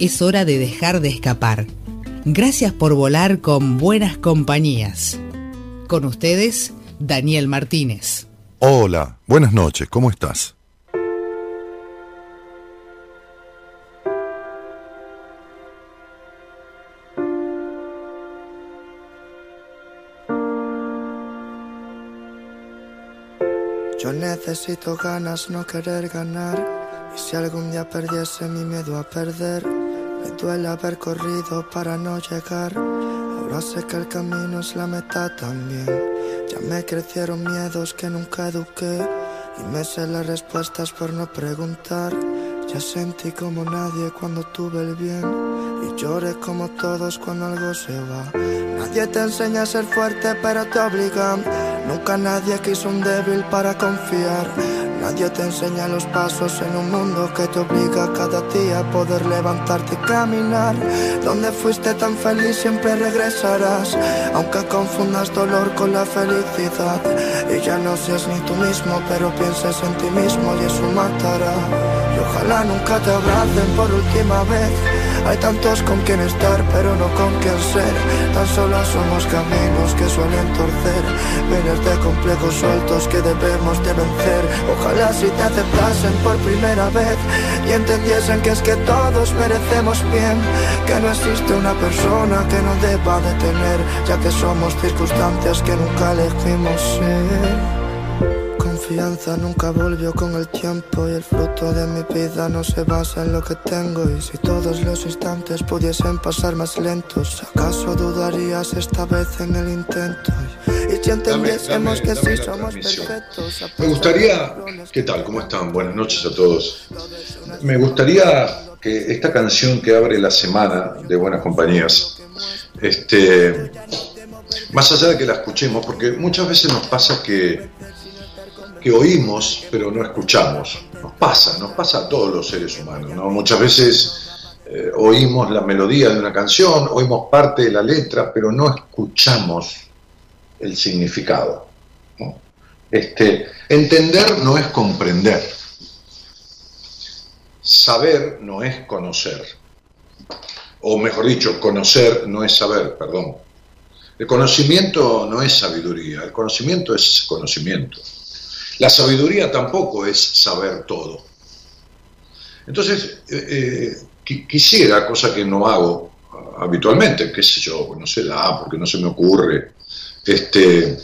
Es hora de dejar de escapar. Gracias por volar con buenas compañías. Con ustedes, Daniel Martínez. Hola, buenas noches, ¿cómo estás? Yo necesito ganas, no querer ganar. Y si algún día perdiese mi miedo a perder, me duele haber corrido para no llegar. Ahora sé que el camino es la meta también. Ya me crecieron miedos que nunca eduqué. Y me sé las respuestas por no preguntar. Ya sentí como nadie cuando tuve el bien. Y lloré como todos cuando algo se va. Nadie te enseña a ser fuerte, pero te obligan. Nunca nadie quiso un débil para confiar. Nadie te enseña los pasos en un mundo que te obliga cada día a poder levantarte y caminar. Donde fuiste tan feliz siempre regresarás, aunque confundas dolor con la felicidad. Y ya no seas ni tú mismo, pero pienses en ti mismo y eso matará. Y ojalá nunca te abracen por última vez. Hay tantos con quien estar, pero no con quien ser. Tan solo somos caminos que suelen torcer. Miles de complejos sueltos que debemos de vencer. Ojalá si te aceptasen por primera vez y entendiesen que es que todos merecemos bien. Que no existe una persona que no deba de tener, ya que somos circunstancias que nunca elegimos ser confianza nunca volvió con el tiempo y el fruto de mi vida no se basa en lo que tengo y si todos los instantes pudiesen pasar más lentos, ¿acaso dudarías esta vez en el intento? Y si entendiésemos que sí somos perfectos. Me gustaría, ¿qué tal? ¿Cómo están? Buenas noches a todos. Me gustaría que esta canción que abre la semana de Buenas Compañías, este, más allá de que la escuchemos, porque muchas veces nos pasa que que oímos pero no escuchamos. Nos pasa, nos pasa a todos los seres humanos. ¿no? Muchas veces eh, oímos la melodía de una canción, oímos parte de la letra, pero no escuchamos el significado. Este, entender no es comprender. Saber no es conocer. O mejor dicho, conocer no es saber, perdón. El conocimiento no es sabiduría, el conocimiento es conocimiento. La sabiduría tampoco es saber todo. Entonces, eh, eh, quisiera, cosa que no hago habitualmente, qué sé yo, no sé la A porque no se me ocurre, este,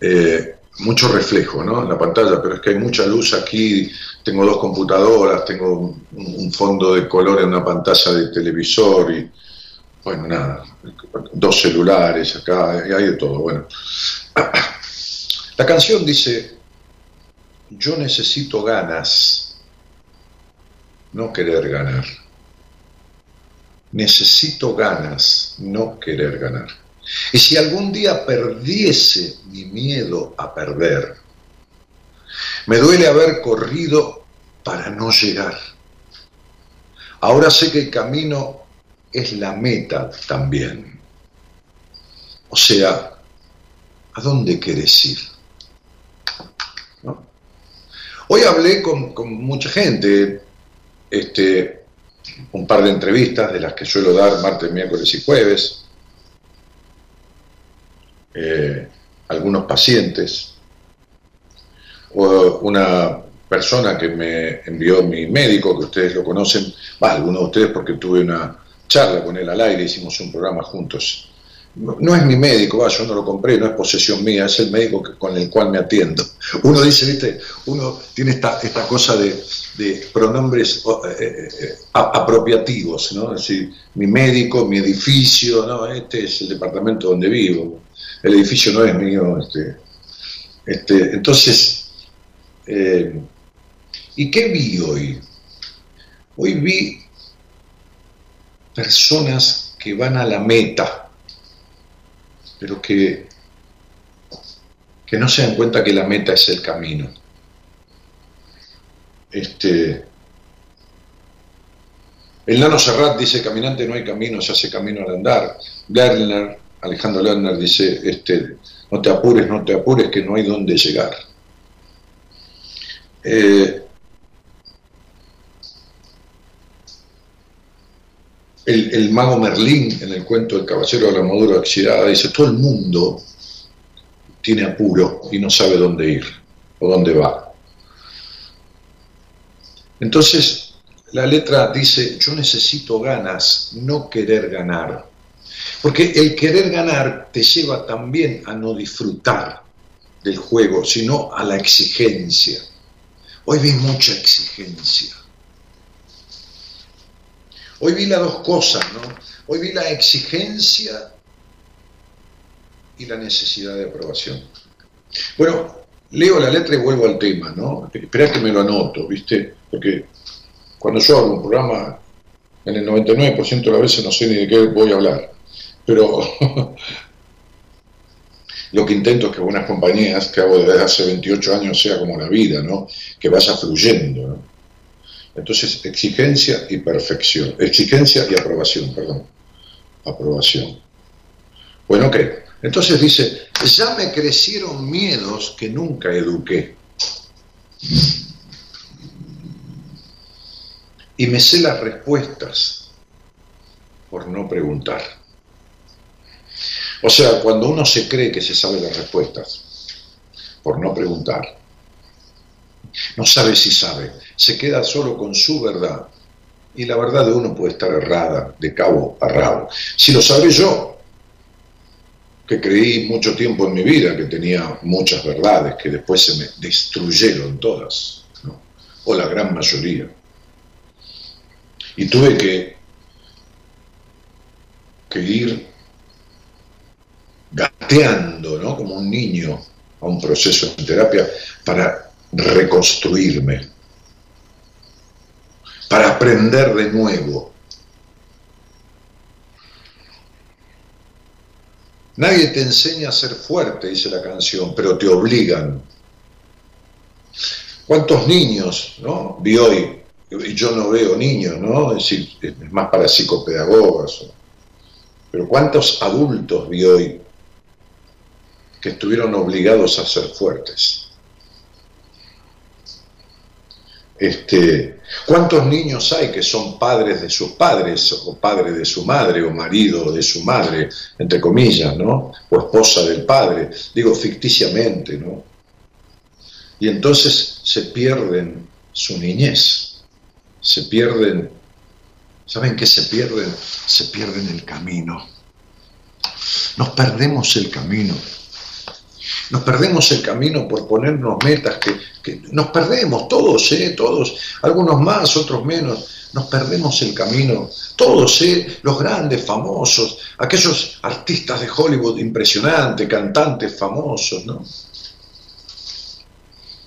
eh, mucho reflejo ¿no? en la pantalla, pero es que hay mucha luz aquí, tengo dos computadoras, tengo un, fondo de color en una pantalla de televisor y, bueno, nada, dos celulares acá, hay de todo, bueno. La canción dice, yo necesito ganas, no querer ganar. Necesito ganas, no querer ganar. Y si algún día perdiese mi miedo a perder, me duele haber corrido para no llegar. Ahora sé que el camino es la meta también. O sea, ¿a dónde quieres ir? Hoy hablé con, mucha gente, este, un par de entrevistas de las que suelo dar martes, miércoles y jueves, eh, algunos pacientes, o una persona que me envió mi médico, que ustedes lo conocen, va, algunos de ustedes porque tuve una charla con él al aire, hicimos un programa juntos no, es mi médico, yo no lo compré, no es posesión mía, es el médico con el cual me atiendo. Uno dice, viste, uno tiene esta, esta cosa de, pronombres eh, eh, eh, apropiativos, ¿no? Es decir, mi médico, mi edificio, ¿no? Este es el departamento donde vivo, el edificio no es mío, este, este, entonces, ¿y qué vi hoy? Hoy vi personas que van a la meta, pero que, que no se dan cuenta que la meta es el camino. Este, el Nano Serrat dice, caminante no hay camino, se hace camino al andar. Lerner, Alejandro Lerner dice, este, no te apures, no te apures, que no hay dónde llegar. Eh, el, mago Merlín, en el cuento del caballero de la armadura oxidada, dice, todo el mundo tiene apuro y no sabe dónde ir o dónde va. Entonces, la letra dice, yo necesito ganas, no querer ganar. Porque el querer ganar te lleva también a no disfrutar del juego, sino a la exigencia. Hoy vi mucha exigencia. Hoy vi las dos cosas, ¿no? Hoy vi la exigencia y la necesidad de aprobación. Bueno, leo la letra y vuelvo al tema, ¿no? Esperá que me lo anoto, ¿viste? Porque cuando yo hago un programa, en el 99% de las veces no sé ni de qué voy a hablar. Pero lo que intento es que buenas compañías, que hago desde hace 28 años, sea como la vida, ¿no? Que vaya fluyendo, ¿no? Entonces, exigencia y perfección. Exigencia y aprobación, perdón. Aprobación. Bueno, ok. Entonces dice, ya me crecieron miedos que nunca eduqué. Y me sé las respuestas por no preguntar. O sea, cuando uno se cree que se sabe las respuestas por no preguntar, no sabe si sabe, se queda solo con su verdad. Y la verdad de uno puede estar errada de cabo a rabo. Si lo sabe yo, que creí mucho tiempo en mi vida que tenía muchas verdades, que después se me destruyeron todas, o la gran mayoría. Y tuve que, que ir gateando, ¿no? como un niño, a un proceso de terapia para reconstruirme, para aprender de nuevo. Nadie te enseña a ser fuerte, dice la canción, pero te obligan. ¿Cuántos niños, no? Vi hoy, y yo no veo niños, ¿no? Es decir, es más para psicopedagogas. Pero ¿cuántos adultos vi hoy que estuvieron obligados a ser fuertes? Este, ¿Cuántos niños hay que son padres de sus padres, o padres de su madre, o marido de su madre, entre comillas, ¿no? O esposa del padre, digo ficticiamente, ¿no? Y entonces se pierden su niñez, se pierden, ¿saben qué se pierden? Se pierden el camino. Nos perdemos el camino. Nos perdemos el camino por ponernos metas que, nos perdemos todos, ¿eh? todos, algunos más, otros menos. Nos perdemos el camino, todos, ¿eh? los grandes, famosos, aquellos artistas de Hollywood impresionantes, cantantes famosos, ¿no?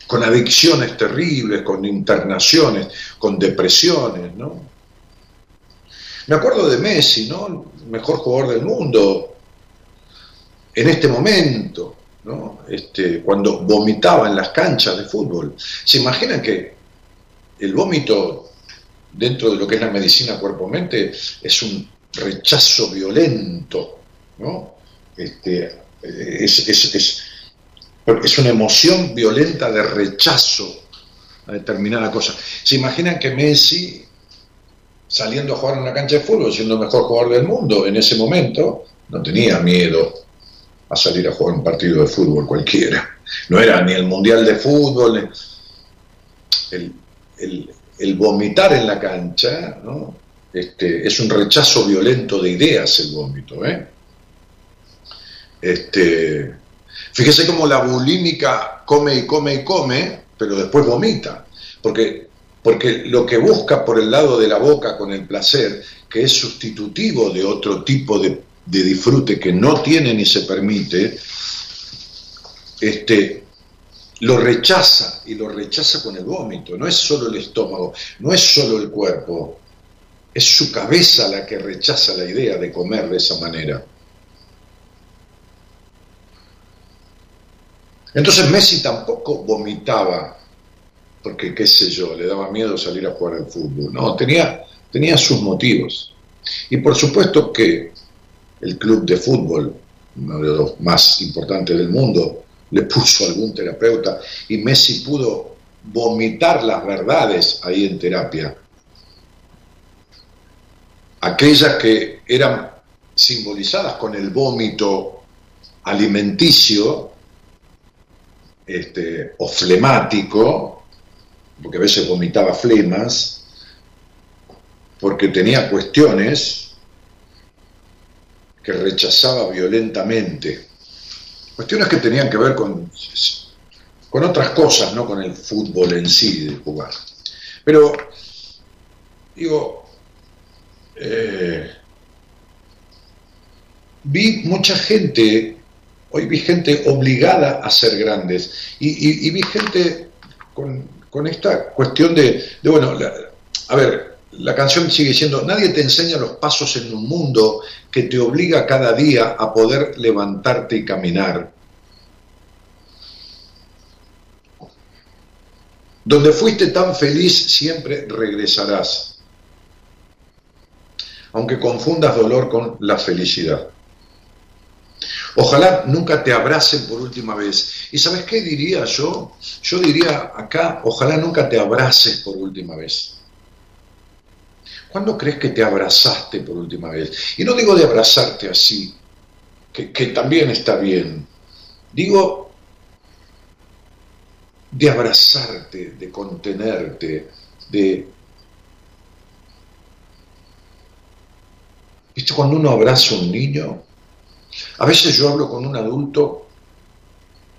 Con adicciones terribles, con internaciones, con depresiones, ¿no? Me acuerdo de Messi, ¿no? mejor jugador del mundo, en este momento, este, cuando vomitaba en las canchas de fútbol. ¿Se imaginan que el vómito dentro de lo que es la medicina cuerpo-mente es un rechazo violento? ¿no? Este, es, es, es una emoción violenta de rechazo a determinada cosa. ¿Se imaginan que Messi, saliendo a jugar en una cancha de fútbol, siendo el mejor jugador del mundo en ese momento, no tenía miedo a salir a jugar un partido de fútbol cualquiera. No era ni el mundial de fútbol, el, vomitar en la cancha, ¿no? Este, es un rechazo violento de ideas el vómito. ¿eh? Este, fíjese cómo la bulímica come y come y come, pero después vomita. Porque, porque lo que busca por el lado de la boca con el placer, que es sustitutivo de otro tipo de de disfrute que no tiene ni se permite, este, lo rechaza y lo rechaza con el vómito. No es solo el estómago, no es solo el cuerpo, es su cabeza la que rechaza la idea de comer de esa manera. Entonces Messi tampoco vomitaba, porque qué sé yo, le daba miedo salir a jugar al fútbol. No, tenía, tenía sus motivos. Y por supuesto que el club de fútbol, uno de los más importantes del mundo, le puso algún terapeuta y Messi pudo vomitar las verdades ahí en terapia. Aquellas que eran simbolizadas con el vómito alimenticio este, o flemático, porque a veces vomitaba flemas, porque tenía cuestiones que rechazaba violentamente. Cuestiones que tenían que ver con, con otras cosas, no con el fútbol en sí de jugar. Pero, digo, eh, vi mucha gente, hoy vi gente obligada a ser grandes, y, vi gente con, esta cuestión de bueno, a ver, la canción sigue diciendo, nadie te enseña los pasos en un mundo que te obliga cada día a poder levantarte y caminar. Donde fuiste tan feliz siempre regresarás, aunque confundas dolor con la felicidad. Ojalá nunca te abracen por última vez. ¿Y sabes qué diría yo? Yo diría acá, ojalá nunca te abraces por última vez. ¿Cuándo crees que te abrazaste por última vez? Y no digo de abrazarte así, que, también está bien. Digo de abrazarte, de contenerte, de... ¿Viste cuando uno abraza a un niño? A veces yo hablo con un adulto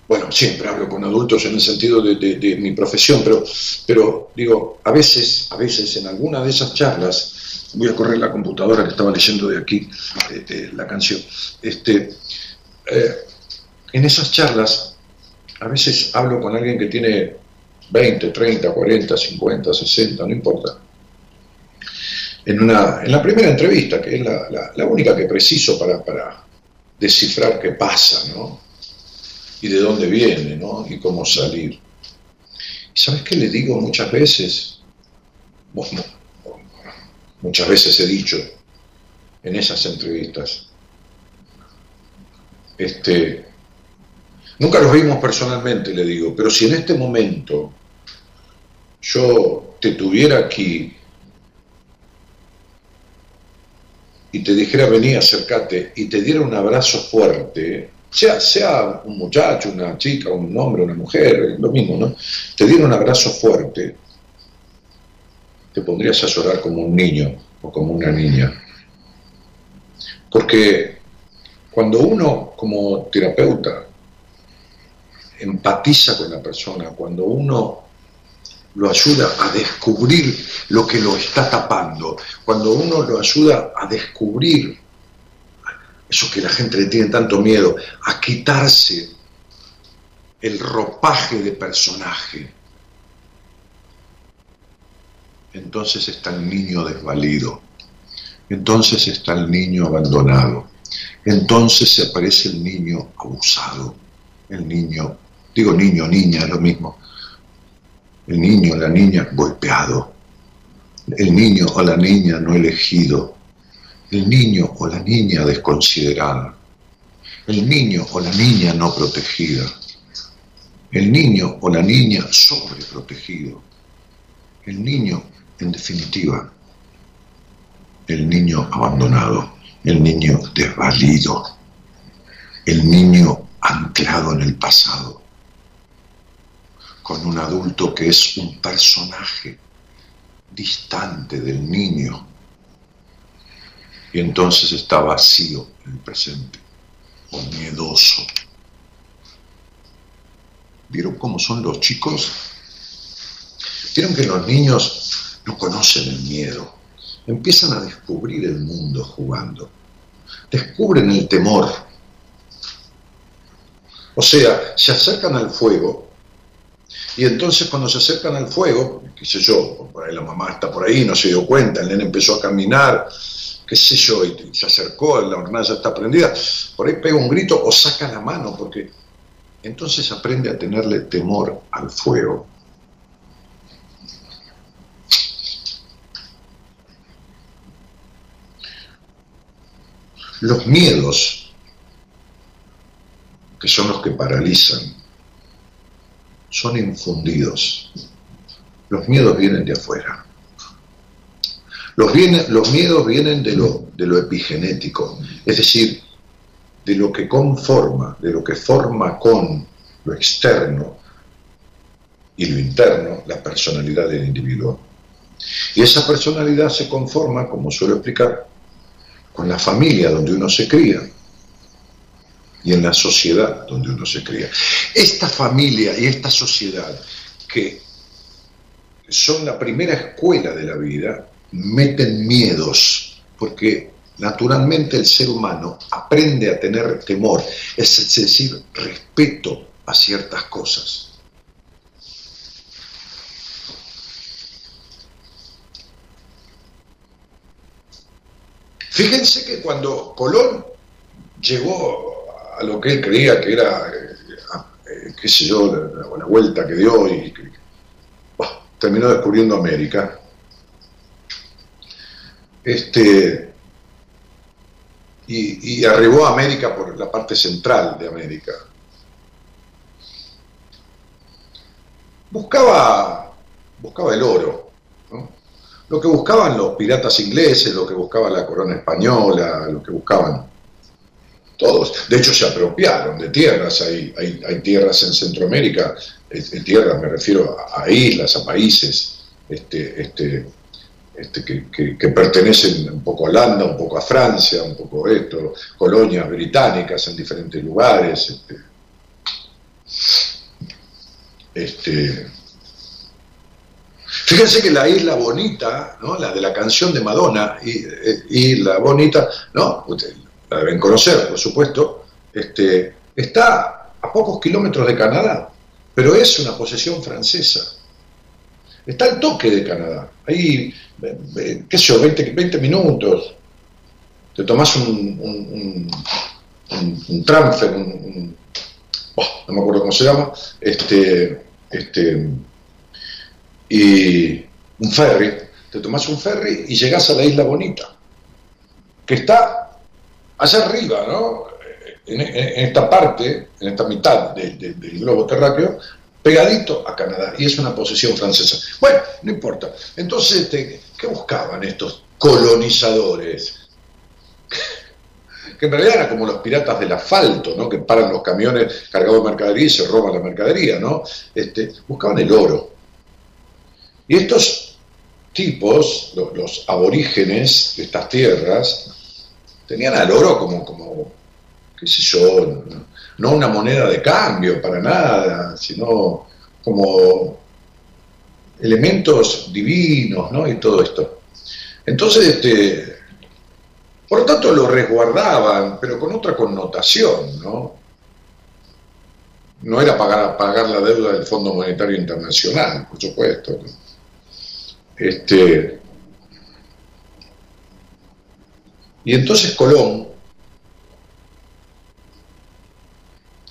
bueno, siempre hablo con adultos en el sentido de, mi profesión, pero, pero digo, a veces, a veces en alguna de esas charlas, voy a correr la computadora que estaba leyendo de aquí la canción, este, eh, en esas charlas a veces hablo con alguien que tiene 20, 30, 40, 50, 60, no importa. En, una, en la primera entrevista, que es la, única que preciso para, para descifrar qué pasa, ¿no? Y de dónde viene, ¿no? Y cómo salir. ¿Y sabes qué le digo muchas veces? Muchas veces he dicho en esas entrevistas. Este, nunca los vimos personalmente, le digo, pero si en este momento yo te tuviera aquí y te dijera vení, acércate y te diera un abrazo fuerte, sea, sea un muchacho, una chica, un hombre, una mujer, lo mismo, ¿no? Te diera un abrazo fuerte, te pondrías a llorar como un niño o como una niña. Porque cuando uno como terapeuta empatiza con la persona, cuando uno lo ayuda a descubrir lo que lo está tapando, cuando uno lo ayuda a descubrir eso que la gente le tiene tanto miedo, a quitarse el ropaje de personaje. Entonces está el niño desvalido, entonces está el niño abandonado, entonces se aparece el niño abusado, el niño, digo niño, niña, es lo mismo, el niño, la niña golpeado, el niño o la niña no elegido, el niño o la niña desconsiderada, el niño o la niña no protegida, el niño o la niña sobreprotegido, el niño, en definitiva, el niño abandonado, el niño desvalido, el niño anclado en el pasado, con un adulto que es un personaje distante del niño y entonces está vacío el presente, o miedoso. ¿Vieron cómo son los chicos? ¿Vieron que los niños no conocen el miedo? Empiezan a descubrir el mundo jugando. Descubren el temor. O sea, se acercan al fuego Y entonces cuando se acercan al fuego, qué sé yo, por ahí la mamá está por ahí, no se dio cuenta, el nene empezó a caminar, qué sé yo, y se acercó, la hornalla está prendida, por ahí pega un grito o saca la mano, porque entonces aprende a tenerle temor al fuego. Los miedos, que son los que paralizan, son infundidos. Los miedos vienen de afuera. Los, miedos vienen de lo, de lo epigenético, es decir, de lo que conforma, de lo que forma con lo externo y lo interno la personalidad del individuo. Y esa personalidad se conforma, como suelo explicar, con la familia donde uno se cría y en la sociedad donde uno se cría. Esta familia y esta sociedad que son la primera escuela de la vida, meten miedos, porque naturalmente el ser humano aprende a tener temor, es decir, respeto a ciertas cosas. Fíjense que cuando Colón llegó a lo que él creía que era, eh, qué sé yo, la, vuelta que dio y terminó descubriendo América, este, y, arribó a América por la parte central de América. Buscaba, buscaba el oro, lo que buscaban los piratas ingleses, lo que buscaba la corona española, lo que buscaban todos. De hecho, se apropiaron de tierras, hay, hay, tierras en Centroamérica, tierras me refiero a, a, islas, a países, este, este, este, que, pertenecen un poco a Holanda, un poco a Francia, un poco esto, colonias británicas en diferentes lugares. Este, este, fíjense que la isla bonita, ¿no? la de la canción de Madonna, y, la bonita, ¿no? la deben conocer, por supuesto, este, está a pocos kilómetros de Canadá, pero es una posesión francesa. Está al toque de Canadá. Ahí, qué sé yo, 20, 20 minutos. Te tomás un, un, un, transfer, un, no me acuerdo cómo se llama, este, este, y un ferry. Te tomás un ferry y llegás a la isla bonita, que está allá arriba, ¿no? En, esta parte, en esta mitad del globo terráqueo, pegadito a Canadá, y es una posesión francesa. Bueno, no importa. Entonces, este, ¿qué buscaban estos colonizadores? que en realidad eran como los piratas del asfalto, ¿no? que paran los camiones cargados de mercadería y se roban la mercadería, ¿no? Este, buscaban el oro. Y estos tipos, los, aborígenes de estas tierras, tenían al oro como, como qué sé yo, no una moneda de cambio para nada, sino como elementos divinos, ¿no? Y todo esto. Entonces, este, por lo tanto, lo resguardaban, pero con otra connotación, ¿no? No era pagar, pagar la deuda del Fondo Monetario Internacional, por supuesto. Este, y entonces Colón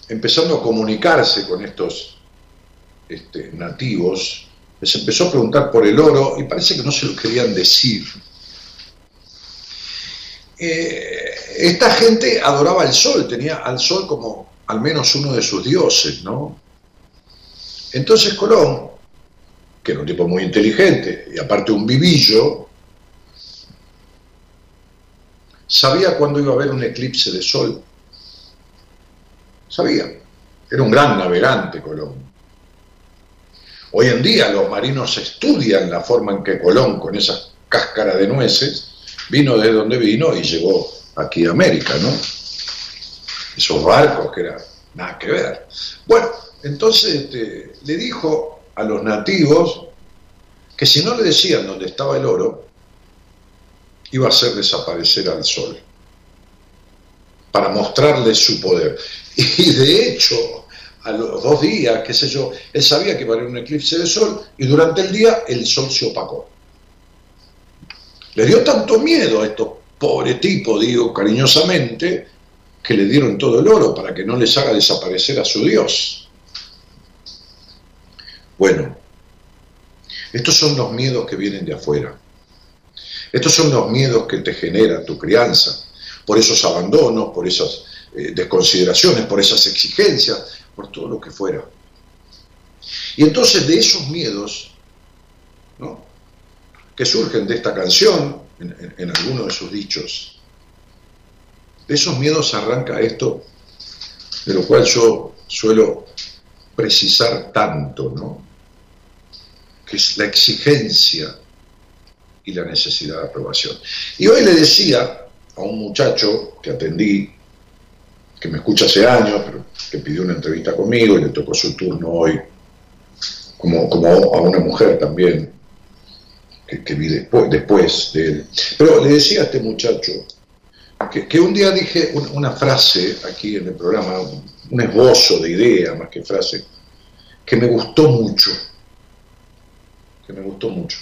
empezando a comunicarse con estos este, nativos, les empezó a preguntar por el oro y parece que no se lo querían decir. Eh, esta gente adoraba el sol, tenía al sol como al menos uno de sus dioses, ¿no? Entonces Colón, que era un tipo muy inteligente y aparte un vivillo, sabía cuándo iba a haber un eclipse de sol Sabía. Era un gran navegante Colón. Hoy en día los marinos estudian la forma en que Colón, con esa cáscara de nueces, vino de donde vino y llegó aquí a América, ¿no? Esos barcos que eran nada que ver. Bueno, entonces este, le dijo a los nativos que si no le decían dónde estaba el oro, iba a hacer desaparecer al sol para mostrarle su poder. Y de hecho, a los dos días, qué sé yo, él sabía que iba a haber un eclipse de sol y durante el día el sol se opacó. Le dio tanto miedo a estos pobres tipos, digo cariñosamente, que le dieron todo el oro para que no les haga desaparecer a su Dios. Bueno, estos son los miedos que vienen de afuera. Estos son los miedos que te genera tu crianza, por esos abandonos, por esas eh, desconsideraciones, por esas exigencias, por todo lo que fuera. Y entonces de esos miedos, que surgen de esta canción, en, alguno de sus dichos, de esos miedos arranca esto, de lo cual yo suelo precisar tanto, ¿no? que es la exigencia y la necesidad de aprobación. Y hoy le decía a un muchacho que atendí, que me escucha hace años, pero que pidió una entrevista conmigo y le tocó su turno hoy, como, como a una mujer también, que, vi después, después de él. Pero le decía a este muchacho que, un día dije una, frase aquí en el programa, un esbozo de idea más que frase, que me gustó mucho, que me gustó mucho.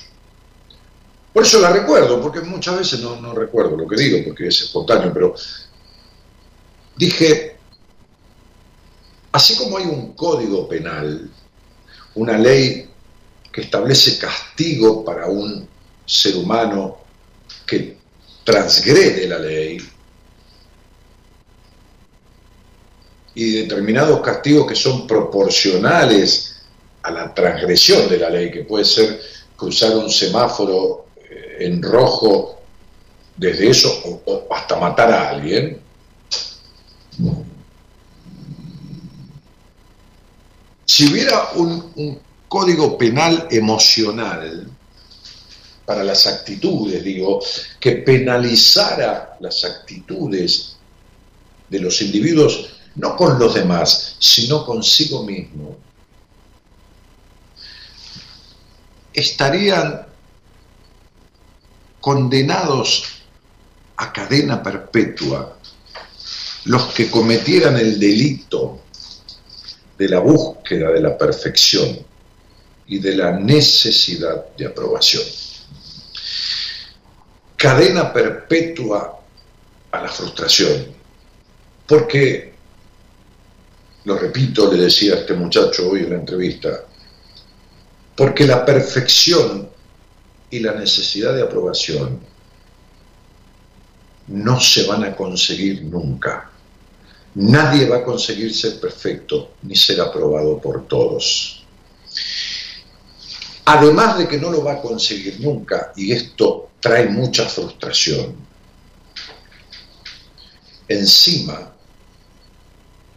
Por eso la recuerdo, porque muchas veces no, recuerdo lo que digo, porque es espontáneo, pero dije, así como hay un código penal, una ley que establece castigo para un ser humano que transgrede la ley, y determinados castigos que son proporcionales a la transgresión de la ley, que puede ser cruzar un semáforo en rojo desde eso o, hasta matar a alguien. Si hubiera un, código penal emocional para las actitudes, digo, que penalizara las actitudes de los individuos, no con los demás, sino consigo mismo, estarían condenados a cadena perpetua los que cometieran el delito de la búsqueda de la perfección y de la necesidad de aprobación. Cadena perpetua a la frustración, porque, lo repito, le decía a este muchacho hoy en la entrevista, porque la perfección y la necesidad de aprobación no se van a conseguir nunca. Nadie va a conseguir ser perfecto ni ser aprobado por todos. Además de que no lo va a conseguir nunca, y esto trae mucha frustración, encima,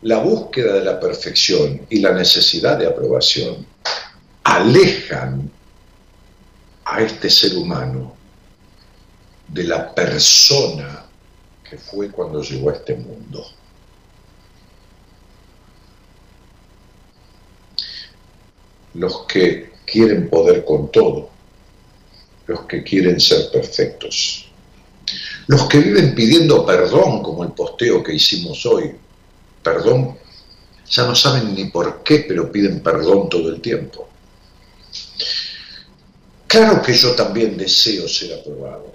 la búsqueda de la perfección y la necesidad de aprobación alejan a este ser humano de la persona que fue cuando llegó a este mundo. Los que quieren poder con todo, los que quieren ser perfectos, los que viven pidiendo perdón, como el posteo que hicimos hoy, perdón, ya no saben ni por qué, pero piden perdón todo el tiempo. Claro que yo también deseo ser aprobado,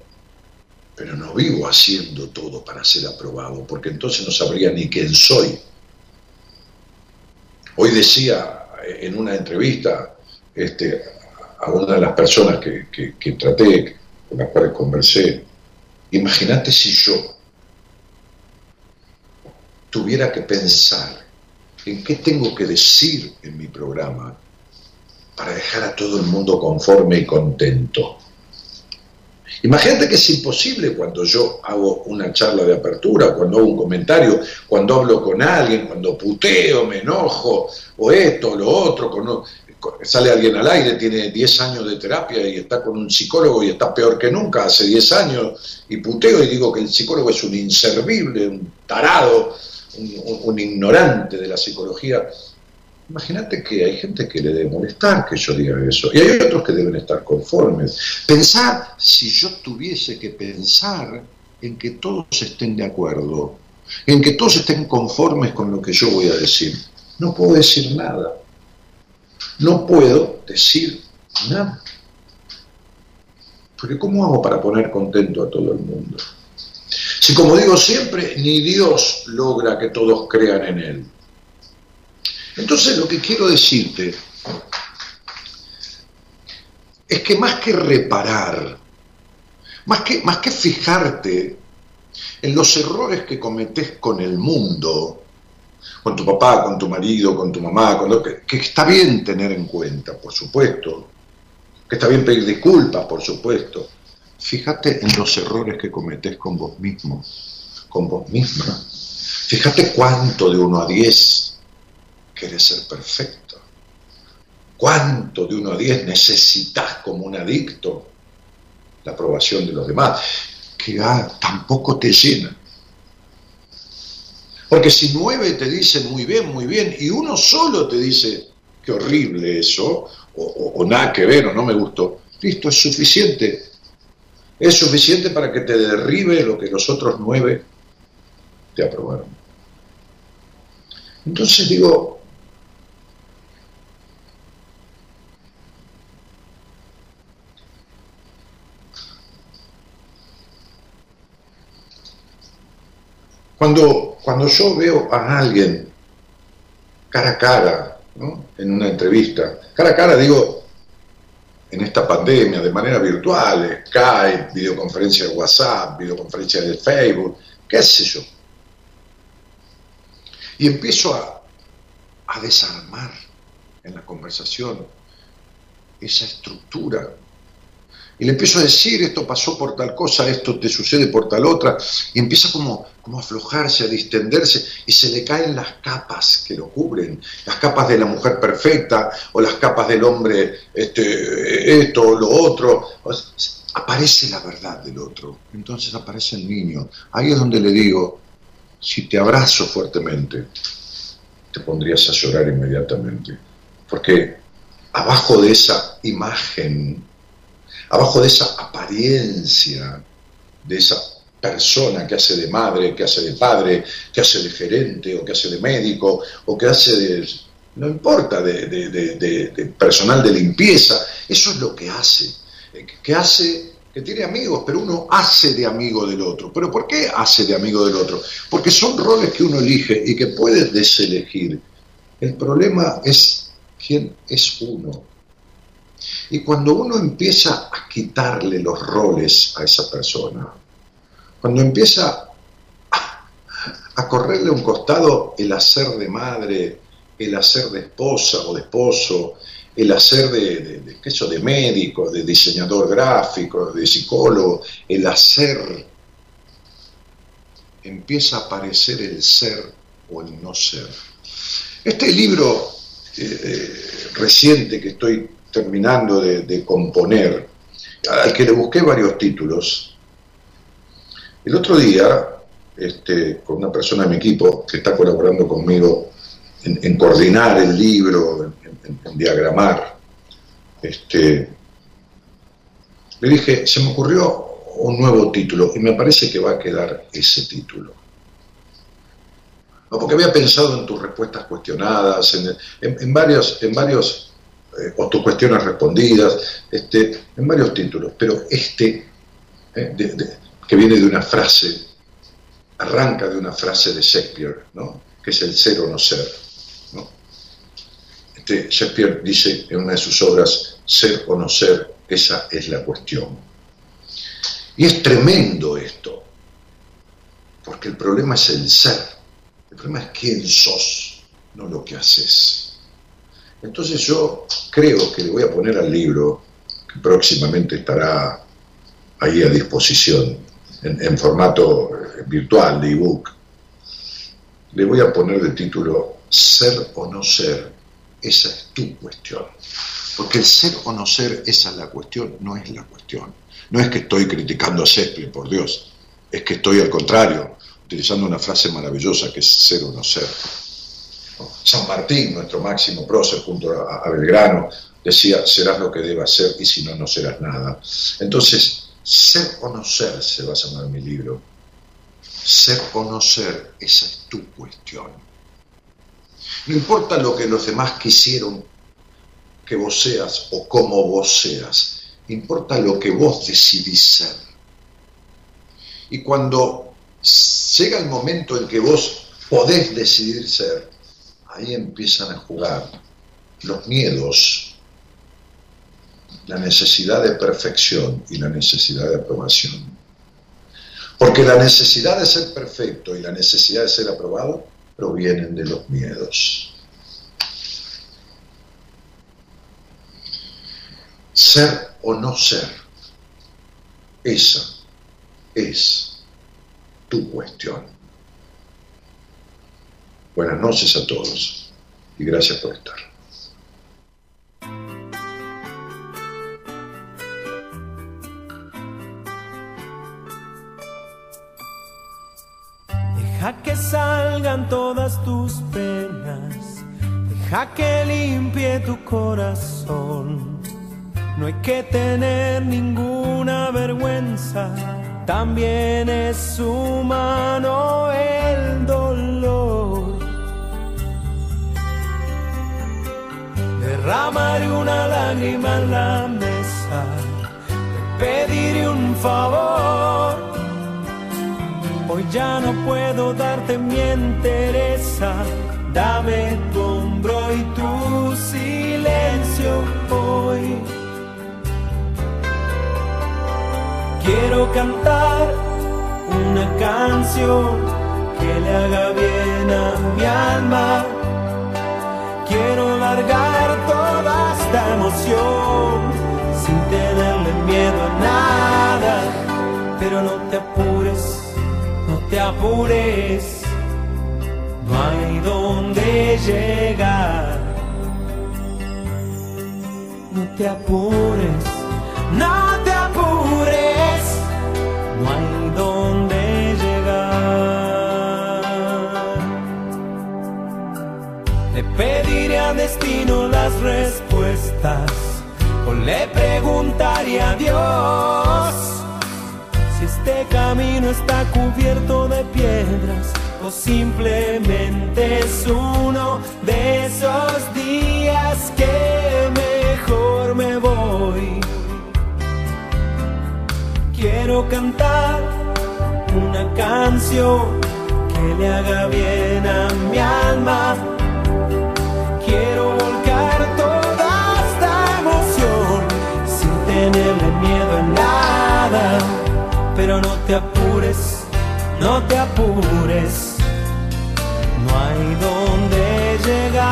pero no vivo haciendo todo para ser aprobado, porque entonces no sabría ni quién soy. Hoy decía en una entrevista este, a una de las personas que, que traté, con las cuales conversé, imagínate si yo tuviera que pensar en qué tengo que decir en mi programa para dejar a todo el mundo conforme y contento. Imagínate que es imposible cuando yo hago una charla de apertura, cuando hago un comentario, cuando hablo con alguien, cuando puteo, me enojo, o esto, o lo otro, sale alguien al aire, tiene 10 años de terapia y está con un psicólogo y está peor que nunca, hace 10 años, y puteo y digo que el psicólogo es un inservible, un tarado, un ignorante de la psicología Imagínate que hay gente que le debe molestar que yo diga eso, y hay otros que deben estar conformes. Pensar si yo tuviese que pensar en que todos estén de acuerdo, en que todos estén conformes con lo que yo voy a decir. no puedo decir nada. No puedo decir nada. Porque ¿cómo hago para poner contento a todo el mundo? Si como digo siempre, ni Dios logra que todos crean en Él. Entonces lo que quiero decirte es que más que reparar, más que, más que fijarte en los errores que cometes con el mundo, con tu papá, con tu marido, con tu mamá, con lo que, que está bien tener en cuenta, por supuesto, que está bien pedir disculpas, por supuesto. Fíjate en los errores que cometes con vos mismo, con vos misma. Fíjate cuánto de uno a diez querés ser perfecto. Cuánto de uno a diez necesitas como un adicto la aprobación de los demás, que tampoco te llena. Porque si nueve te dicen muy bien, muy bien, y uno solo te dice, qué horrible eso, o, nada que ver, o no me gustó, listo, es suficiente. Es suficiente para que te derribe lo que los otros nueve te aprobaron. Entonces digo, Cuando, cuando yo veo a alguien cara a cara, en una entrevista, cara a cara digo, en esta pandemia, de manera virtual, Skype, videoconferencia de WhatsApp, videoconferencia de Facebook, qué sé yo. Y empiezo a, a desarmar en la conversación esa estructura y le empiezo a decir, esto pasó por tal cosa, esto te sucede por tal otra, y empieza como, como a aflojarse, a distenderse, y se le caen las capas que lo cubren, las capas de la mujer perfecta, o las capas del hombre, este, esto, lo otro. Aparece la verdad del otro, entonces aparece el niño. Ahí es donde le digo, si te abrazo fuertemente, te pondrías a llorar inmediatamente, porque abajo de esa imagen abajo de esa apariencia, de esa persona que hace de madre, que hace de padre, que hace de gerente o que hace de médico o que hace de, no importa, de, personal de limpieza, eso es lo que hace, que hace, que tiene amigos, pero uno hace de amigo del otro. ¿Pero por qué hace de amigo del otro? Porque son roles que uno elige y que puede deselegir. El problema es quién es uno y cuando uno empieza a quitarle los roles a esa persona, cuando empieza a, correrle a un costado el hacer de madre, el hacer de esposa o de esposo, el hacer de, de, de médico, de diseñador gráfico, de psicólogo, el hacer, empieza a aparecer el ser o el no ser. Este libro eh, eh, reciente que estoy terminando de, componer, al que le busqué varios títulos. El otro día, este, con una persona de mi equipo que está colaborando conmigo en, coordinar el libro, en, diagramar, este, le dije, se me ocurrió un nuevo título y me parece que va a quedar ese título. Porque había pensado en tus respuestas cuestionadas, en, varios, en varios eh, o tus cuestiones respondidas, este, en varios títulos, pero este, eh, que viene de una frase, arranca de una frase de Shakespeare, ¿no? que es el ser o no ser. Este, Shakespeare dice en una de sus obras, ser o no ser, esa es la cuestión. Y es tremendo esto, porque el problema es el ser, el problema es quién sos, no lo que haces. Entonces yo creo que le voy a poner al libro, que próximamente estará ahí a disposición, en, formato virtual, de ebook, le voy a poner de título Ser o no ser, esa es tu cuestión. Porque el ser o no ser, esa es la cuestión, no es la cuestión. No es que estoy criticando a Shakespeare, por Dios, es que estoy al contrario, utilizando una frase maravillosa que es ser o no ser. San Martín, nuestro máximo prócer, junto a, Belgrano, decía, serás lo que debas ser y si no, no serás nada. Entonces, ser o no ser se va a llamar mi libro. Ser o no ser, esa es tu cuestión. No importa lo que los demás quisieron que vos seas o cómo vos seas, importa lo que vos decidís ser. Y cuando llega el momento en que vos podés decidir ser, ahí empiezan a jugar los miedos, la necesidad de perfección y la necesidad de aprobación. Porque la necesidad de ser perfecto y la necesidad de ser aprobado provienen de los miedos. Ser o no ser, esa es tu cuestión. Buenas noches a todos y gracias por estar. Deja que salgan todas tus penas, deja que limpie tu corazón. No hay que tener ninguna vergüenza, también es humano el dolor. Derramaré una lágrima en la mesa, te pediré un favor. Hoy ya no puedo darte mi entereza, dame tu hombro y tu silencio hoy. Quiero cantar una canción que le haga bien a mi alma. Quiero largar toda esta emoción sin tenerle miedo a nada. Pero no te apures, no te apures. No hay donde llegar. No te apures, no te apures. No hay donde llegar. Le pediré al destino las respuestas o le preguntaré a Dios si este camino está cubierto de piedras o simplemente es uno de esos días que mejor me voy. Quiero cantar una canción que le haga bien a mi alma. No te apures, no te apures. No hay donde llegar.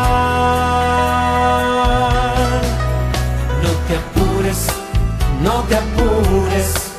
No te apures, no te apures.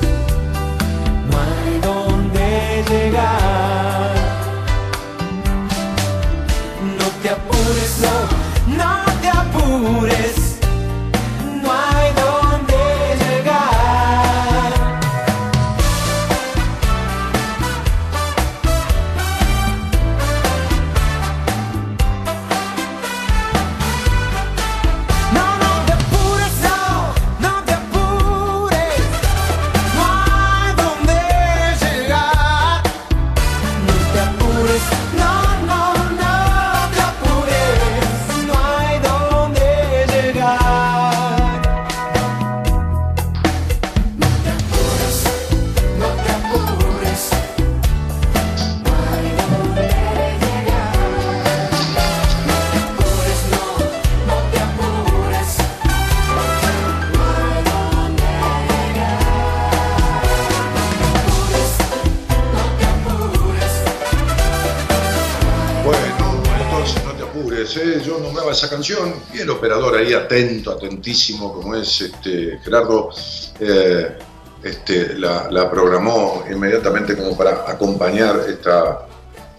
Atento, atentísimo, como es este, Gerardo, eh, este, la, programó inmediatamente como para acompañar esta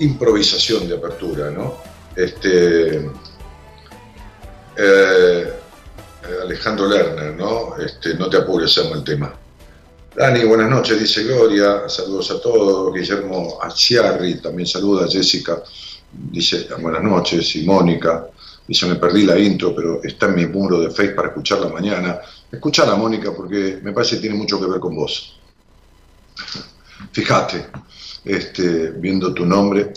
improvisación de apertura, ¿no? Este, eh, Alejandro Lerner, ¿no? No te apures, el tema. Dani, buenas noches, dice Gloria, saludos a todos, Guillermo Aciarri también saluda, Jessica, dice buenas noches, y Mónica, dice me perdí la intro, pero está en mi muro de Facebook para escucharla mañana. Escuchala, Mónica, porque me parece que tiene mucho que ver con vos. Fíjate, este, viendo tu nombre,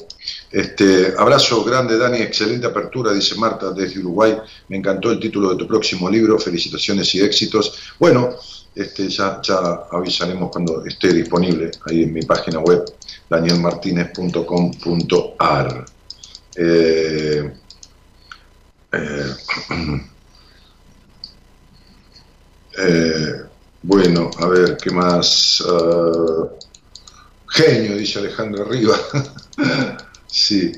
Este, abrazo grande, Dani, excelente apertura, dice Marta desde Uruguay. Me encantó el título de tu próximo libro, felicitaciones y éxitos. Bueno, este, ya, ya avisaremos cuando esté disponible ahí en mi página web, danielmartinez.com.ar. Eh, eh, eh, bueno, a ver, ¿qué más? Ah, genio, dice Alejandra Riva. sí.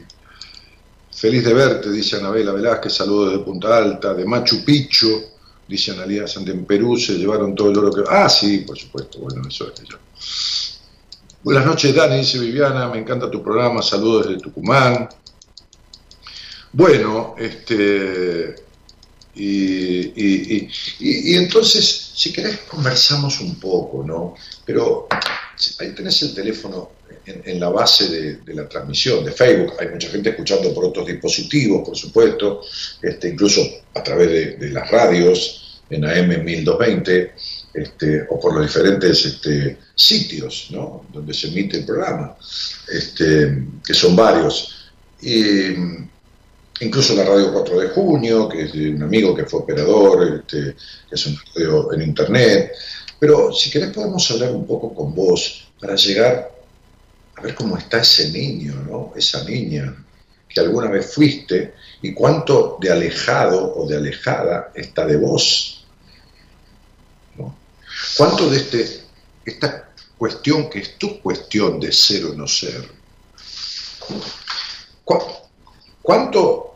Feliz de verte, dice Anabela Velázquez, saludos de Punta Alta, de Machu Picchu, dice Analia en Perú, se llevaron todo el oro que... Ah, sí, por supuesto, bueno, eso es yo. Buenas noches, Dani, dice Viviana, me encanta tu programa, saludos desde Tucumán. Bueno, este, y, y- y- y- entonces, si querés, conversamos un poco, ¿no? Pero ahí tenés el teléfono en, la base de, de la transmisión de Facebook. Hay mucha gente escuchando por otros dispositivos, por supuesto, este, incluso a través de, de las radios en AM 1220, este, o por los diferentes este, sitios, ¿no? Donde se emite el programa, este, que son varios. Y, incluso la radio 4 de junio, que es de un amigo que fue operador, este, que es un radio en internet. Pero si querés podemos hablar un poco con vos para llegar a ver cómo está ese niño, ¿no? Esa niña que alguna vez fuiste y cuánto de alejado o de alejada está de vos. ¿no? ¿Cuánto de este, esta cuestión que es tu cuestión de ser o no ser? ¿Cu- ¿Cuánto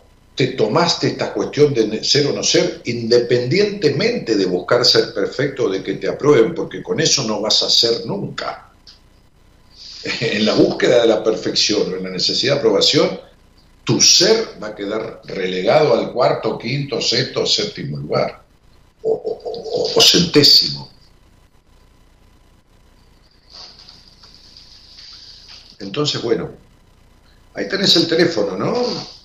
te tomaste esta cuestión de ser o no ser independientemente de buscar ser perfecto o de que te aprueben? Porque con eso no vas a ser nunca. En la búsqueda de la perfección o en la necesidad de aprobación, tu ser va a quedar relegado al cuarto, quinto, sexto, séptimo lugar, o centésimo. Entonces, bueno, ahí tenés el teléfono, ¿no?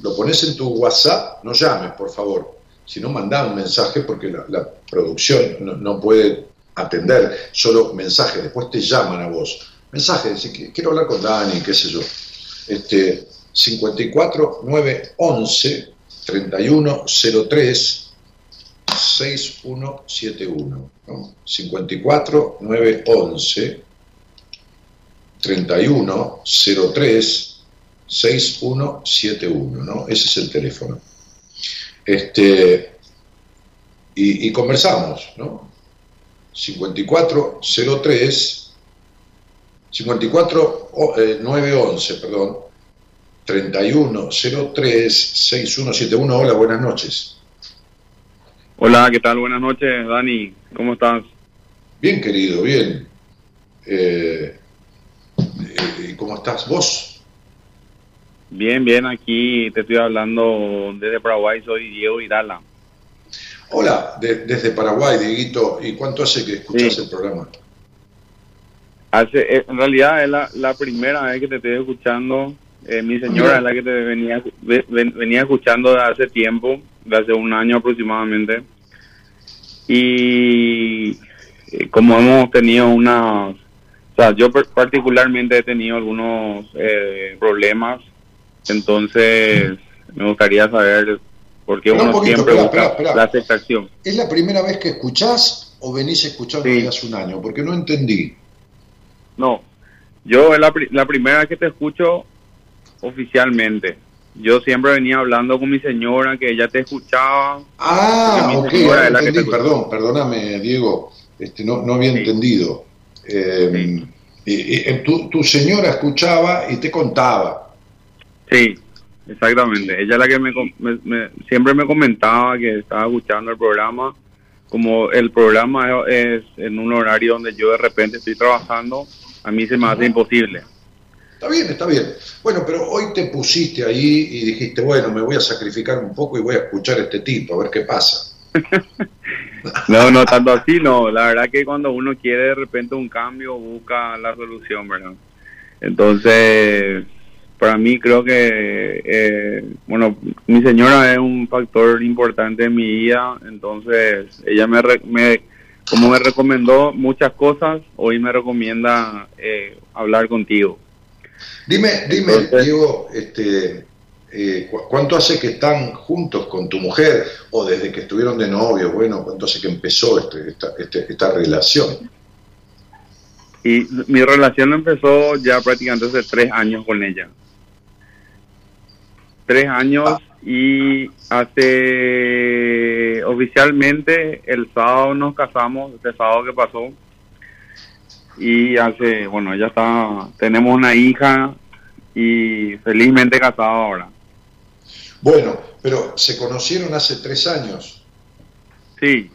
Lo pones en tu WhatsApp, no llames, por favor. Si no, mandá un mensaje porque la, producción no, puede atender solo mensajes, después te llaman a vos. Mensaje, quiero hablar con Dani, qué sé yo. Este, 54 911 3103 6171, ¿no? 54 911 3103 6171, ¿no? Ese es el teléfono. Este, y, y conversamos, ¿no? 5403 54 o- eh, 911, perdón, 3103 6171. Hola, buenas noches. Hola, ¿qué tal? Buenas noches, Dani. ¿Cómo estás? Bien, querido, bien. Eh, eh, ¿Y cómo estás vos? Bien, bien, aquí te estoy hablando desde Paraguay, soy Diego Irala. Hola, de- desde Paraguay, Dieguito. ¿Y cuánto hace que escuchás Sí. el programa? Hace, eh, en realidad es la, la primera vez que te estoy escuchando. Eh, mi señora es la que te venía, ve- ven- venía escuchando de hace tiempo, de hace un año aproximadamente. Y eh, como hemos tenido una... O sea, yo particularmente he tenido algunos eh, problemas, entonces me gustaría saber por qué un uno poquito, siempre espera, busca espera, espera. la aceptación. ¿Es la primera vez que escuchás o venís escuchando Sí. desde hace un año? Porque no entendí. No, yo es la, la primera vez que te escucho oficialmente. Yo siempre venía hablando con mi señora, que ella te escuchaba. Ah, ok, que te- Perdón, perdóname, Diego. Este, no, no había Sí. entendido. Eh, y- y- eh, tu, tu señora escuchaba y te contaba. Sí, exactamente. Ella es la que me, com- me- me- siempre me comentaba que estaba escuchando el programa. Como el programa es en un horario donde yo de repente estoy trabajando, a mí se me hace imposible. Está bien, está bien. Bueno, pero hoy te pusiste ahí y dijiste, bueno, me voy a sacrificar un poco y voy a escuchar a este tipo, a ver qué pasa. No, no tanto así, no. La verdad que cuando uno quiere de repente un cambio, busca la solución, ¿verdad? Entonces, para mí creo que, eh, bueno, mi señora es un factor importante en mi vida, entonces ella me, me como me recomendó muchas cosas, hoy me recomienda eh, hablar contigo. Dime, dime, Entonces- Diego, este, eh, ¿cu- ¿cuánto hace que están juntos con tu mujer? O desde que estuvieron de novio, bueno, ¿cuánto hace que empezó este- esta, este- esta relación? Y mi relación empezó ya prácticamente hace tres años con ella. Tres años y hace oficialmente el sábado nos casamos, este sábado que pasó. Y hace, bueno, ella está, tenemos una hija y felizmente casado ahora. Bueno, pero se conocieron hace tres años. Sí,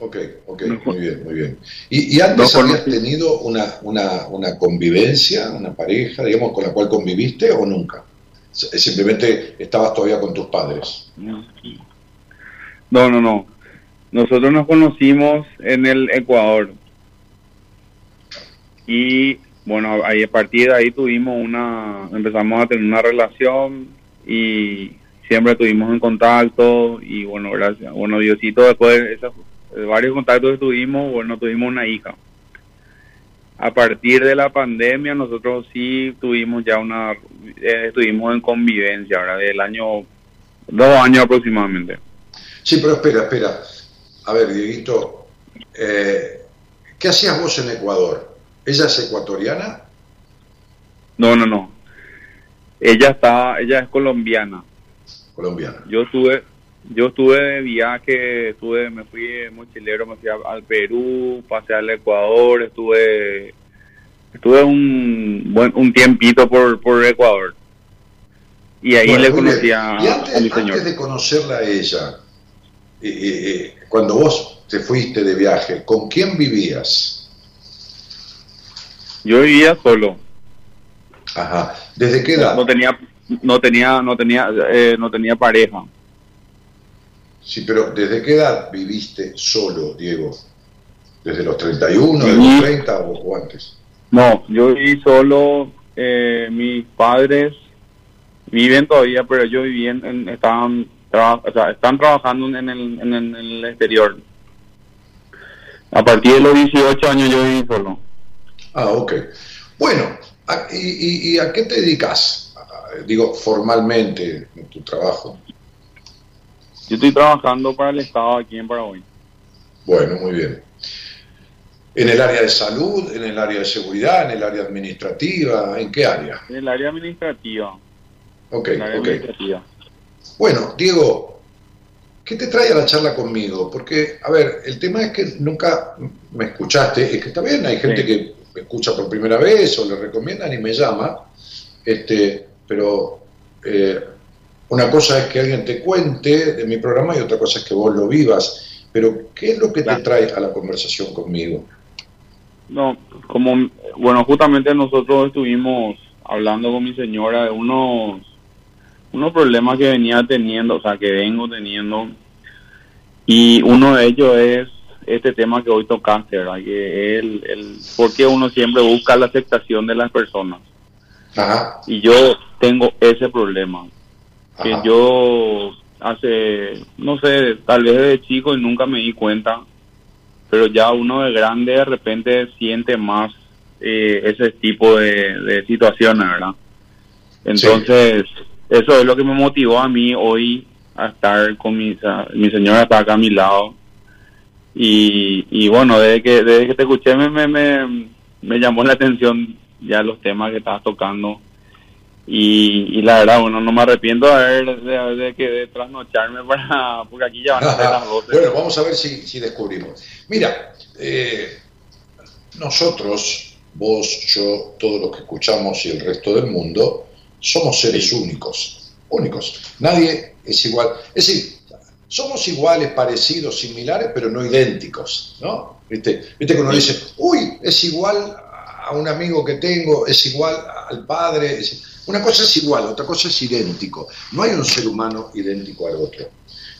Ok, ok, muy bien, muy bien. ¿Y, y antes no habías tenido una, una, una convivencia, una pareja, digamos, con la cual conviviste o nunca? Simplemente estabas todavía con tus padres. No, no, no. Nosotros nos conocimos en el Ecuador. Y bueno, ahí a partir de ahí tuvimos una, empezamos a tener una relación y siempre estuvimos en contacto y bueno, gracias, bueno, Diosito después de, esos- de varios contactos que tuvimos, bueno, tuvimos una hija. A partir de la pandemia nosotros sí tuvimos ya una, eh, estuvimos en convivencia, ahora del año, dos años aproximadamente. Sí, pero espera, espera. A ver, Dieguito, eh, ¿qué hacías vos en Ecuador? ¿Ella es ecuatoriana? No, no, no. Ella está, ella es colombiana. Colombiana. Yo estuve, yo estuve de viaje, estuve, me fui de mochilero, me fui a- al Perú, pasé al Ecuador, estuve, estuve un buen, un tiempito por, por Ecuador. Y ahí Bueno, le conocí bien. a, Y a antes, mi señor. antes de conocerla a ella, eh, eh, eh, cuando vos te fuiste de viaje, ¿con quién vivías? Yo vivía solo. Ajá. ¿Desde qué edad? No tenía, no tenía, no tenía, eh, no tenía pareja. Sí, pero ¿desde qué edad viviste solo, Diego? ¿Desde los 31, de Sí. los 30 o, o antes? No, yo viví solo, eh, mis padres viven todavía, pero yo viví en, en- estaban, traba- o sea, están trabajando en el, en, el, en el exterior. A partir de los 18 años yo viví solo. Ah, ok. Bueno, ¿a- y, y- y a qué te dedicas? Digo, formalmente en tu trabajo. Yo estoy trabajando para el Estado aquí en Paraguay. Bueno, muy bien. ¿En el área de salud, en el área de seguridad, en el área administrativa? ¿En qué área? En el área administrativa. Ok, en el área ok. administrativa. Bueno, Diego, ¿qué te trae a la charla conmigo? Porque, a ver, el tema es que nunca me escuchaste, es que está bien, hay gente Sí. que me escucha por primera vez o le recomiendan y me llama, este, pero eh, una cosa es que alguien te cuente de mi programa y otra cosa es que vos lo vivas. Pero, ¿qué es lo que te trae a la conversación conmigo? No, como, bueno, justamente nosotros estuvimos hablando con mi señora de unos, unos problemas que venía teniendo, o sea, que vengo teniendo, y uno de ellos es este tema que hoy tocaste, ¿verdad? Que el, el, por qué uno siempre busca la aceptación de las personas. Ajá, Y yo tengo ese problema, que ajá. yo hace, no sé, tal vez desde chico y nunca me di cuenta, pero ya uno de grande de repente siente más eh, ese tipo de, de situaciones, ¿verdad? Entonces, eso es lo que me motivó a mí hoy a estar con mi, mi señora está acá a mi lado. Y, y bueno, desde que, desde que te escuché me, me, me, me llamó la atención ya los temas que estabas tocando. Y, y la verdad, bueno, no me arrepiento de, haber, de, de que de trasnocharme para, porque aquí ya van a ser las 12. Bueno, vamos a ver si, si descubrimos. Mira, eh, nosotros, vos, yo, todos los que escuchamos y el resto del mundo, somos seres únicos, únicos. Nadie es igual. Es decir, somos iguales, parecidos, similares, pero no idénticos, ¿no? ¿Viste, ¿Viste que uno dice, uy, es igual a un amigo que tengo, es igual al padre? es- Una cosa es igual, otra cosa es idéntico. No hay un ser humano idéntico al otro.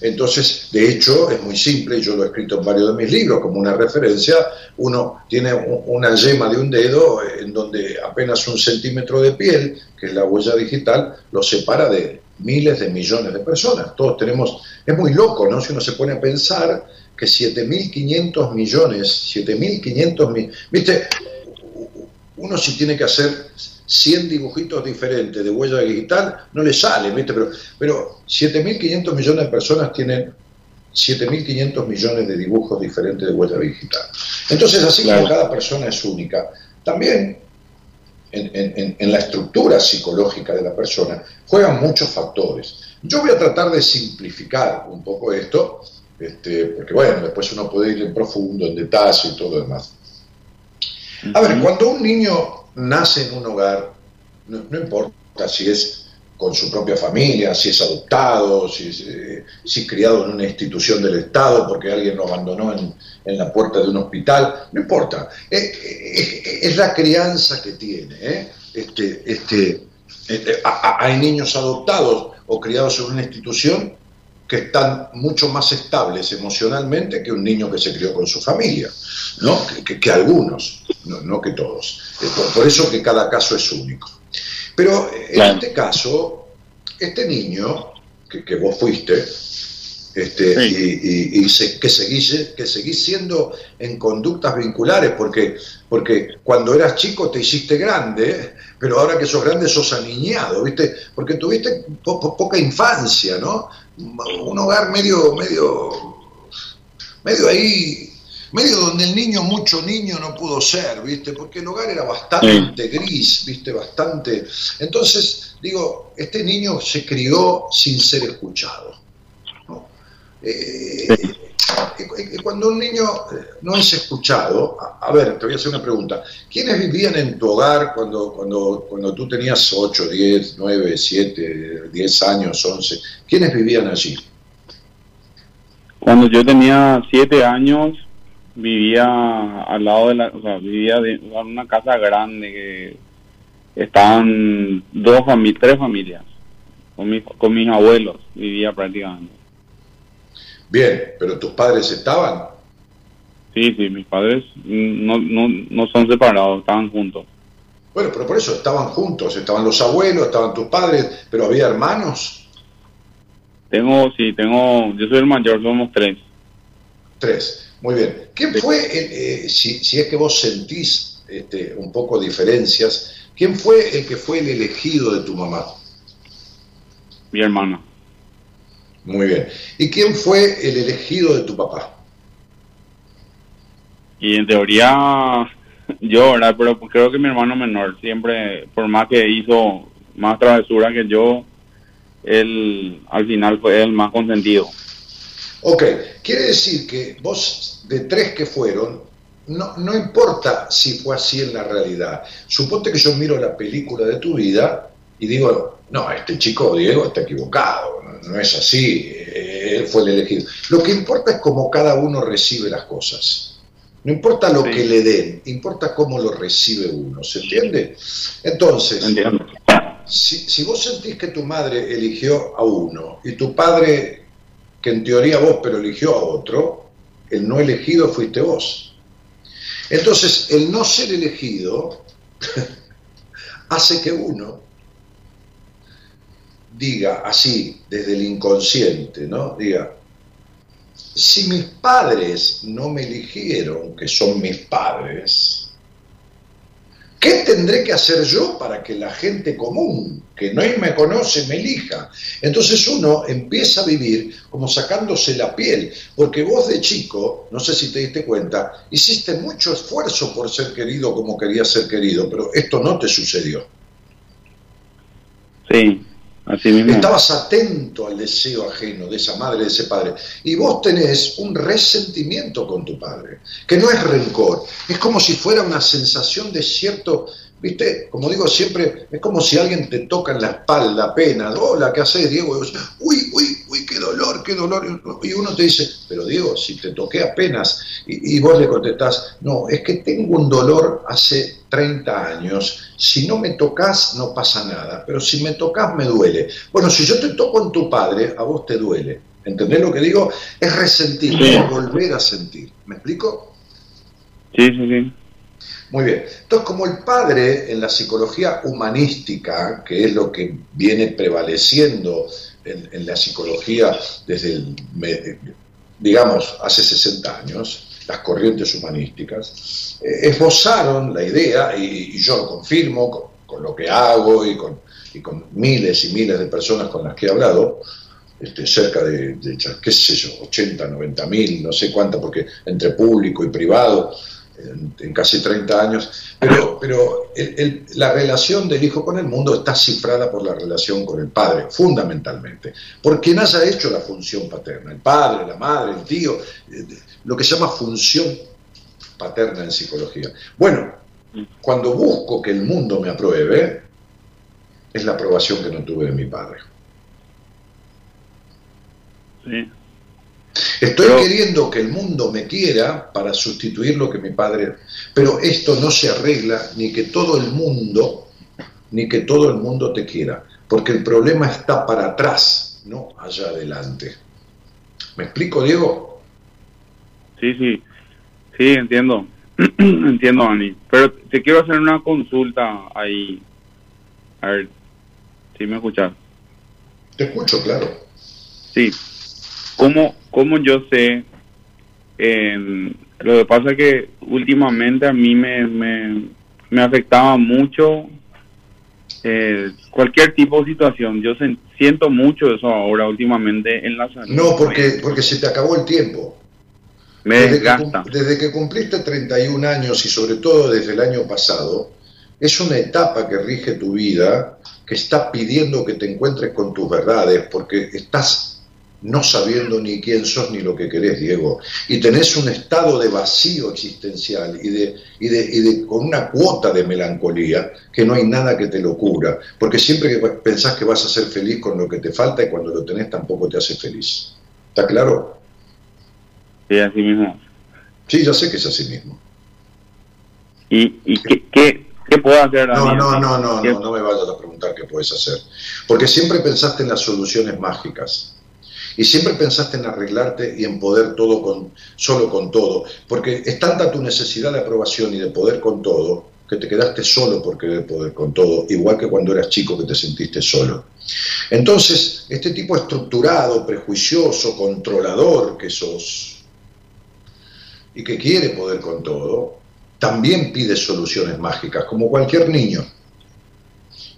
Entonces, de hecho, es muy simple, yo lo he escrito en varios de mis libros como una referencia, uno tiene una yema de un dedo eh, en donde apenas un centímetro de piel, que es la huella digital, lo separa de miles de millones de personas. Todos tenemos, es muy loco, ¿no? Si uno se pone a pensar que 7.500 millones, 7.500 millones, viste, uno si tiene que hacer 100 dibujitos diferentes de huella digital, no le sale, ¿viste? Pero, pero 7.500 millones de personas tienen 7.500 millones de dibujos diferentes de huella digital. Entonces, así Claro. como cada persona es única, también en, en- en- la estructura psicológica de la persona juegan muchos factores. Yo voy a tratar de simplificar un poco esto, este, porque bueno, después uno puede ir en profundo, en detalle y todo lo demás. A ver, cuando un niño nace en un hogar, no, importa si es con su propia familia, si es adoptado, si es, eh, si es criado en una institución del Estado porque alguien lo abandonó en, en la puerta de un hospital, no importa. Eh, eh, es la crianza que tiene. Este, este, a- hay niños adoptados o criados en una institución que están mucho más estables emocionalmente que un niño que se crió con su familia, ¿no? Que, que- que algunos, no, no que todos. Eh, Por, por eso que cada caso es único. Pero eh, en Claro. este caso, este niño que, que vos fuiste, este, Sí. y, y- y se- que, seguís, que seguís siendo en conductas vinculares, porque, porque cuando eras chico te hiciste grande, pero ahora que sos grande sos aniñado, ¿viste? Porque tuviste po- po- poca infancia, ¿no? Un hogar medio, medio, medio ahí, medio donde el niño, mucho niño no pudo ser, ¿viste? Porque el hogar era bastante gris, ¿viste? Bastante. Entonces, digo, este niño se crió sin ser escuchado. ¿no? Eh, cuando un niño eh, no es escuchado, a, ver, te voy a hacer una pregunta. ¿Quiénes vivían en tu hogar cuando, cuando, cuando tú tenías 8, 10, 9, 7, 10 años, 11? ¿Quiénes vivían allí? Cuando yo tenía siete años, vivía al lado de la, o sea, vivía en una casa grande que estaban dos familias, tres familias, con, mis con mis abuelos vivía prácticamente. Bien, pero tus padres estaban. Sí, sí, mis padres no, no, no son separados, estaban juntos. Bueno, pero por eso estaban juntos, estaban los abuelos, estaban tus padres, pero había hermanos, Tengo, sí, tengo, yo soy el mayor, somos tres. tres. Muy bien. ¿Quién fue, el, eh, si, si es que vos sentís este, un poco diferencias, quién fue el que fue el elegido de tu mamá? Mi hermana. Muy bien. ¿Y quién fue el elegido de tu papá? Y en teoría, yo, ¿verdad? Pero creo que mi hermano menor, siempre, por más que hizo más travesura que yo, él al final fue el más consentido. Ok, quiere decir que vos, de tres que fueron, no, no importa si fue así en la realidad. Suponte que yo miro la película de tu vida y digo, no, este chico Diego está equivocado, no, es así, eh, él fue el elegido. Lo que importa es cómo cada uno recibe las cosas. No importa lo Sí. que le den, importa cómo lo recibe uno, ¿se entiende? Entonces, si, si vos sentís que tu madre eligió a uno y tu padre, que en teoría vos, pero eligió a otro, el no elegido fuiste vos. Entonces, el no ser elegido hace que uno diga así, desde el inconsciente, ¿no? Diga, si mis padres no me eligieron, que son mis padres, ¿Qué tendré que hacer yo para que la gente común, que no me conoce, me elija? Entonces uno empieza a vivir como sacándose la piel, porque vos de chico, no sé si te diste cuenta, hiciste mucho esfuerzo por ser querido como querías ser querido, pero esto no te sucedió. Sí, Estabas atento al deseo ajeno de esa madre, de ese padre. Y vos tenés un resentimiento con tu padre, que no es rencor, es como si fuera una sensación de cierto, viste, como digo siempre, es como si alguien te toca en la espalda apenas, hola, ¿qué haces, Diego? Y vos, uy, uy, uy, qué dolor, qué dolor. Y uno te dice, pero Diego, si te toqué apenas, y, y vos le contestás, no, es que tengo un dolor hace 30 años, si no me tocas no pasa nada, pero si me tocas me duele. Bueno, si yo te toco en tu padre, a vos te duele. ¿Entendés lo que digo? Es resentir, Sí. es volver a sentir. ¿Me explico? Sí, sí, sí. Muy bien. Entonces, como el padre en la psicología humanística, que es lo que viene prevaleciendo en, la psicología desde digamos, hace 60 años, las corrientes humanísticas, eh, esbozaron la idea, y, yo lo confirmo con, lo que hago y con, y con miles y miles de personas con las que he hablado, este, cerca de, de, qué sé yo, 80, 90 mil, no sé cuánta, porque entre público y privado, en, en casi 30 años, pero, pero el- el- la relación del hijo con el mundo está cifrada por la relación con el padre, fundamentalmente, por quien haya hecho la función paterna, el padre, la madre, el tío, eh, lo que se llama función paterna en psicología. Bueno, cuando busco que el mundo me apruebe, es la aprobación que no tuve de mi padre. Sí. Estoy Pero- queriendo que el mundo me quiera para sustituir lo que mi padre... Pero esto no se arregla ni que todo el mundo, ni que todo el mundo te quiera, porque el problema está para atrás, no allá adelante. ¿Me explico, Diego? Sí, sí, sí, entiendo, entiendo, Ani. Pero te quiero hacer una consulta ahí. A ver, si me escuchas. Te escucho, claro. Sí. ¿Cómo, cómo yo sé? em, lo que pasa es que últimamente a mí me, me, me afectaba mucho eh, cualquier tipo de situación. Yo siento mucho eso ahora últimamente en la salud. No, porque, porque se te acabó el tiempo. me Desde que, desgasta. cum- desde que cumpliste 31 años y sobre todo desde el año pasado, es una etapa que rige tu vida, que está pidiendo que te encuentres con tus verdades, porque estás no sabiendo ni quién sos ni lo que querés, Diego, y tenés un estado de vacío existencial y de, y de, y de con una cuota de melancolía que no hay nada que te lo cubra, porque siempre que pensás que vas a ser feliz con lo que te falta y cuando lo tenés tampoco te hace feliz. ¿Está claro? Sí, así mismo. Sí, ya sé que es así mismo. ¿Y, y qué, qué, qué puedo hacer? No, no, no, no, ¿Qué- no, no me vayas a preguntar qué puedes hacer. Porque siempre pensaste en las soluciones mágicas. Y siempre pensaste en arreglarte y en poder todo con, solo con todo. Porque es tanta tu necesidad de aprobación y de poder con todo, que te quedaste solo por querer poder con todo, igual que cuando eras chico que te sentiste solo. Entonces, este tipo estructurado, prejuicioso, controlador que sos, y que quiere poder con todo, también pide soluciones mágicas, como cualquier niño.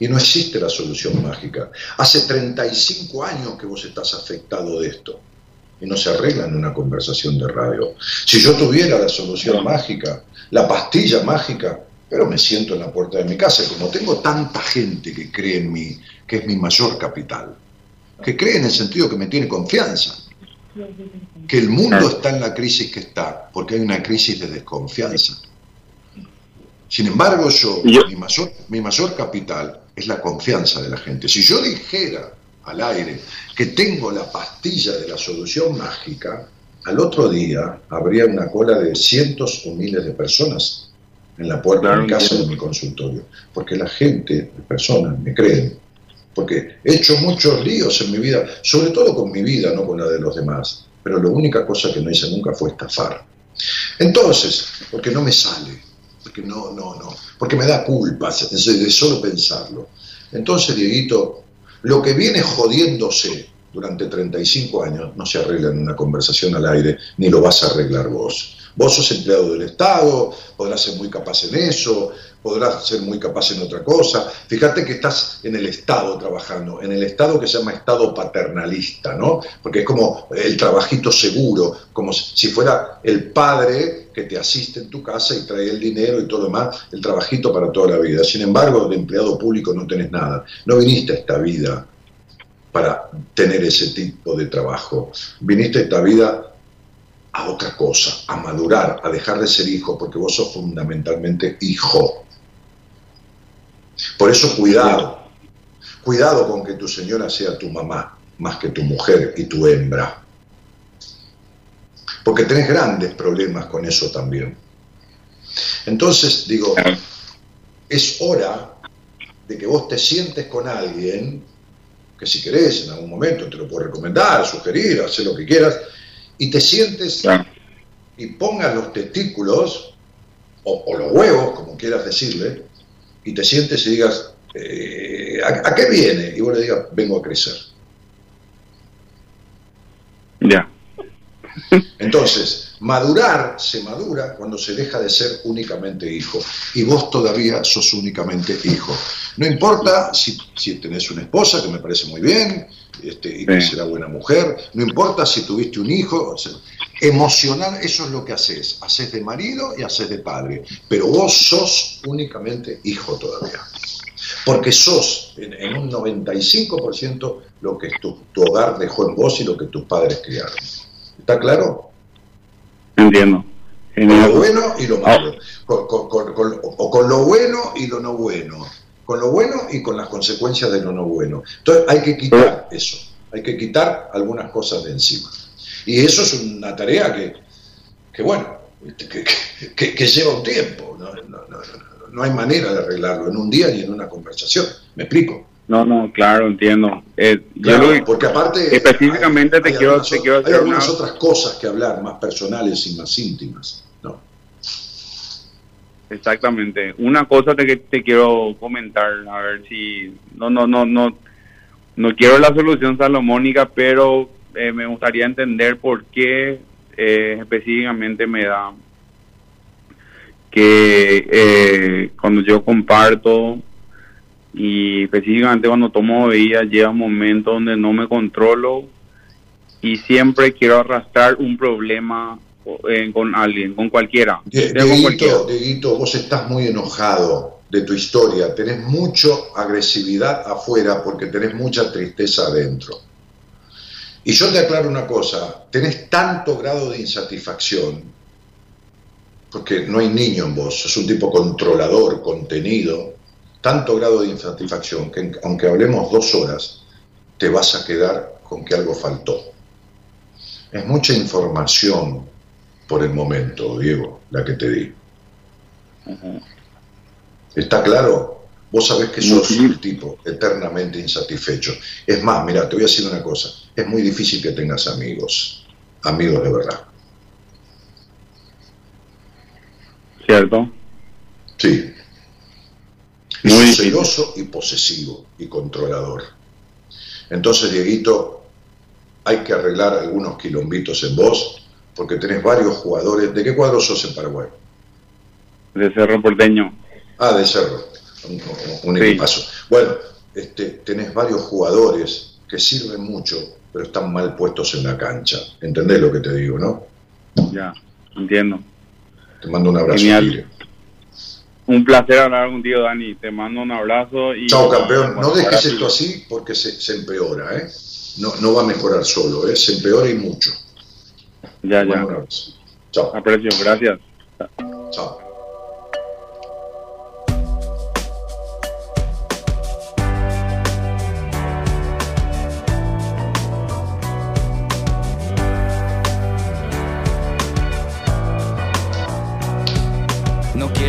Y no existe la solución mágica. Hace 35 años que vos estás afectado de esto. Y no se arregla en una conversación de radio. Si yo tuviera la solución mágica, la pastilla mágica, pero me siento en la puerta de mi casa. Como tengo tanta gente que cree en mí, que es mi mayor capital, que cree en el sentido que me tiene confianza, que el mundo está en la crisis que está, porque hay una crisis de desconfianza. Sin embargo, yo, Yo- mi, mayor, mi mayor capital es la confianza de la gente. Si yo dijera al aire que tengo la pastilla de la solución mágica, al otro día habría una cola de cientos o miles de personas en la puerta Claro, de mi casa o de mi consultorio. Porque la gente, las personas, me creen. Porque he hecho muchos líos en mi vida, sobre todo con mi vida, no con la de los demás. Pero la única cosa que no hice nunca fue estafar. Entonces, porque no me sale, porque no, no, no, porque me da culpa de de solo pensarlo. Entonces, Dieguito, lo que viene jodiéndose durante 35 años no se arregla en una conversación al aire, ni lo vas a arreglar vos. Vos sos empleado del Estado, podrás ser muy capaz en eso, podrás ser muy capaz en otra cosa. Fíjate que estás en el Estado trabajando, en el Estado que se llama Estado paternalista, ¿no? Porque es como el trabajito seguro, como si fuera el padre que te asiste en tu casa y trae el dinero y todo lo demás, el trabajito para toda la vida. Sin embargo, de empleado público no tenés nada. No viniste a esta vida para tener ese tipo de trabajo. Viniste a esta vida otra cosa, a madurar, a dejar de ser hijo, porque vos sos fundamentalmente hijo. Por eso cuidado, cuidado con que tu señora sea tu mamá, más que tu mujer y tu hembra. Porque tenés grandes problemas con eso también. Entonces, digo, es hora de que vos te sientes con alguien, que si querés en algún momento te lo puedo recomendar, sugerir, hacer lo que quieras, y te sientes Claro. y pongas los testículos, o, o los huevos, como quieras decirle, y te sientes y digas, eh, ¿a, a qué viene? Y vos le digas, vengo a crecer. Ya. Entonces, Madurar se madura cuando se deja de ser únicamente hijo. Y vos todavía sos únicamente hijo. No importa si, si tenés una esposa, que me parece muy bien, este, y que será buena mujer. No importa si tuviste un hijo. o sea, emocional, eso es lo que haces. Haces de marido y haces de padre. Pero vos sos únicamente hijo todavía. Porque sos en, en un 95% lo que tu, tu hogar dejó en vos y lo que tus padres criaron. ¿Está claro? Entiendo. Con lo bueno y lo malo. Con- con- con- con- o con lo bueno y lo no bueno. Con lo bueno y con las consecuencias de lo no bueno. Entonces hay que quitar eso. Hay que quitar algunas cosas de encima. Y eso es una tarea que, que bueno, que, que- que- lleva un tiempo. No, no- no- no- hay manera de arreglarlo en un día ni en una conversación. ¿Me explico? No, no, claro, entiendo. Eh, yo Claro, que- porque aparte específicamente hay- te hay quiero- algunas te quiero hay hacer algunas una- otras cosas que hablar más personales y más íntimas. Exactamente. Una cosa te, te quiero comentar, a ver si no no no no no quiero la solución salomónica, pero eh, me gustaría entender por qué eh, específicamente me da que eh, cuando yo comparto y específicamente cuando tomo bebidas llega un momento donde no me controlo y siempre quiero arrastrar un problema eh, con alguien, con cualquiera. Con cualquiera. Dieguito, vos estás muy enojado de tu historia, tenés mucho agresividad afuera porque tenés mucha tristeza adentro. Y yo te aclaro una cosa, tenés tanto grado de insatisfacción, porque no hay niño en vos, sos un tipo controlador, contenido, tanto grado de insatisfacción que aunque hablemos dos horas, te vas a quedar con que algo faltó. Es mucha información por el momento, Diego, la que te di. ¿Está claro? Vos sabés que sos un tipo eternamente insatisfecho. Es más, mira, te voy a decir una cosa. Es muy difícil que tengas amigos. Amigos de verdad. ¿Cierto? Sí. Y Muy celoso y posesivo y controlador. Entonces, Dieguito, hay que arreglar algunos quilombitos en vos, porque tenés varios jugadores. ¿De qué cuadro sos en Paraguay? De Cerro Porteño. Ah, de Cerro, un, un Sí. equipazo. Bueno, este, tenés varios jugadores que sirven mucho, pero están mal puestos en la cancha. ¿Entendés lo que te digo, no? Ya, entiendo. Te mando un abrazo. Genial. Un placer hablar contigo, Dani. Te mando un abrazo y... Chao, campeón. No dejes esto así porque se, se empeora, ¿eh? No, no va a mejorar solo, ¿eh? Se empeora y mucho. Ya, ya. Chao. Aprecio, gracias. Chao.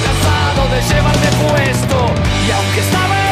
cansado de llevarme puesto, y aunque esta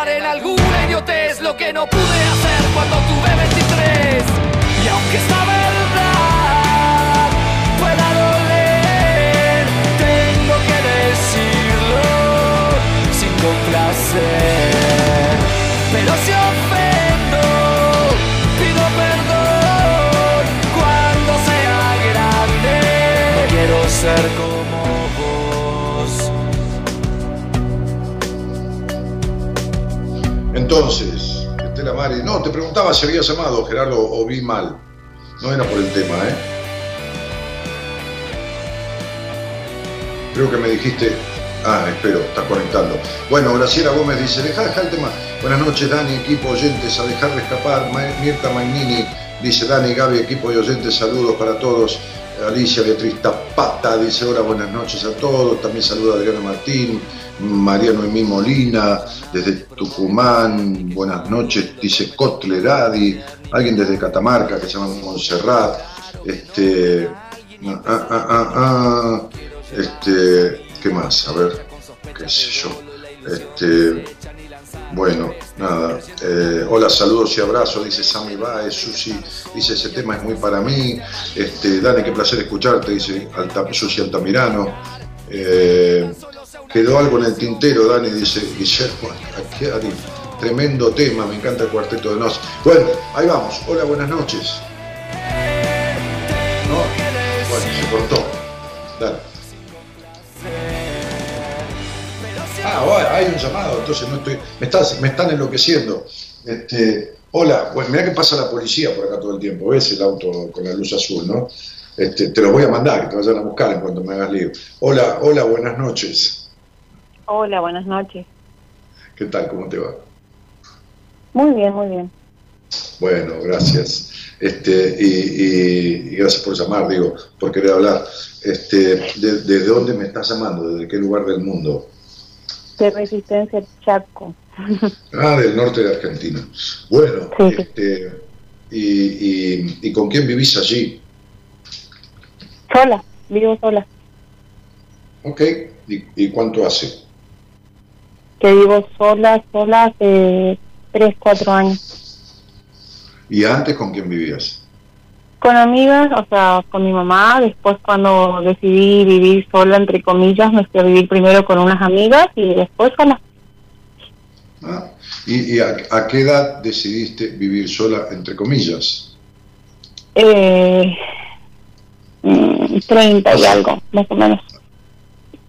que no pude hacer cuando tuve 23. Y aunque esta verdad pueda doler, tengo que decirlo sin complacer. Pero si ofendo, pido perdón cuando sea grande. Quiero ser como vos. Entonces, no, te preguntaba si había llamado, Gerardo, o vi mal. No era por el tema, ¿eh? Creo que me dijiste. Ah, espero, está conectando. Bueno, Graciela Gómez dice, deja, deja el tema. Buenas noches, Dani, equipo oyentes, a dejar de escapar. Mirta Magnini dice, Dani, Gaby, equipo de oyentes, saludos para todos. Alicia Beatriz Tapata dice, hola, buenas noches a todos. También saluda Adriana Martín, María Noemí Molina, desde Tucumán, buenas noches, dice Cotleradi, alguien desde Catamarca que se llama Montserrat, este, ah, ah, ah, ah, este, ¿qué más? A ver, qué sé yo, este, bueno, nada, eh, hola, saludos y abrazos, dice Sammy Baez, Susi, dice ese tema es muy para mí, este, Dani, qué placer escucharte, dice Alta, Susi Altamirano, eh, quedó algo en el tintero, Dani, dice Guillermo, aquí, Ari, tremendo tema, me encanta el cuarteto de Nos. Bueno, ahí vamos, hola, buenas noches. ¿No? Bueno, se cortó. Dale. Ah, hay un llamado, entonces no estoy. Me, estás, me están enloqueciendo. Este, hola, bueno, mira que pasa la policía por acá todo el tiempo. ¿Ves el auto con la luz azul, no? Este, te los voy a mandar, que te vayan a buscar en cuanto me hagas lío. Hola, hola, buenas noches. Hola, buenas noches. ¿Qué tal? ¿Cómo te va? Muy bien, muy bien. Bueno, gracias. Este, y, y- y gracias por llamar, digo, por querer hablar. Este, de- ¿Desde dónde me estás llamando? ¿Desde qué lugar del mundo? De Resistencia Chaco. Ah, del norte de Argentina. Bueno, Sí, este, y, y- ¿y con quién vivís allí? Sola, vivo sola. Ok, ¿y, y cuánto hace? Que vivo sola, sola hace 3, 4 años. ¿Y antes con quién vivías? Con amigas, o sea, con mi mamá. Después cuando decidí vivir sola, entre comillas, me fui a vivir primero con unas amigas y después sola. Ah, ¿Y, y a, a qué edad decidiste vivir sola, entre comillas? Eh, mm, 30 y algo, más o menos.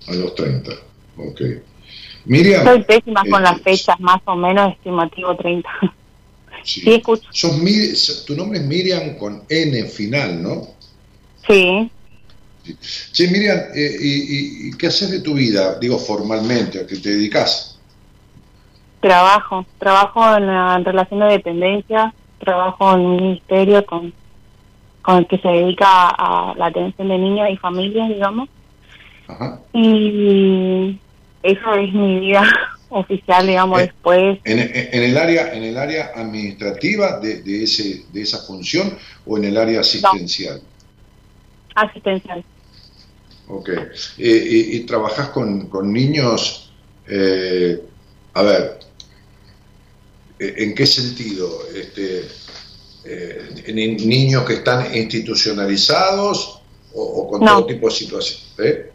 A los 30. Ok. Miriam. Soy pésima con eh, las fechas, más o menos estimativo 30. Sí. Sí, escucho. Sos tu nombre es Miriam con N final, ¿no? Sí. Sí, Miriam, eh, y, y- qué haces de tu vida? Digo, formalmente, ¿a qué te dedicas? Trabajo, trabajo en la en relación de dependencia, trabajo en un ministerio con, con el que se dedica a la atención de niños y familias, digamos, Ajá. y eso es mi vida oficial, digamos, Eh. después, ¿En, en- el área, en el área administrativa de, de ese, de esa función o en el área asistencial? asistencial. Ok. Eh, y, y trabajás con, con niños, eh, a ver, eh, ¿en qué sentido? Este, eh, ni- ¿Niños que están institucionalizados o, o con No. todo tipo de situaciones? ¿Eh?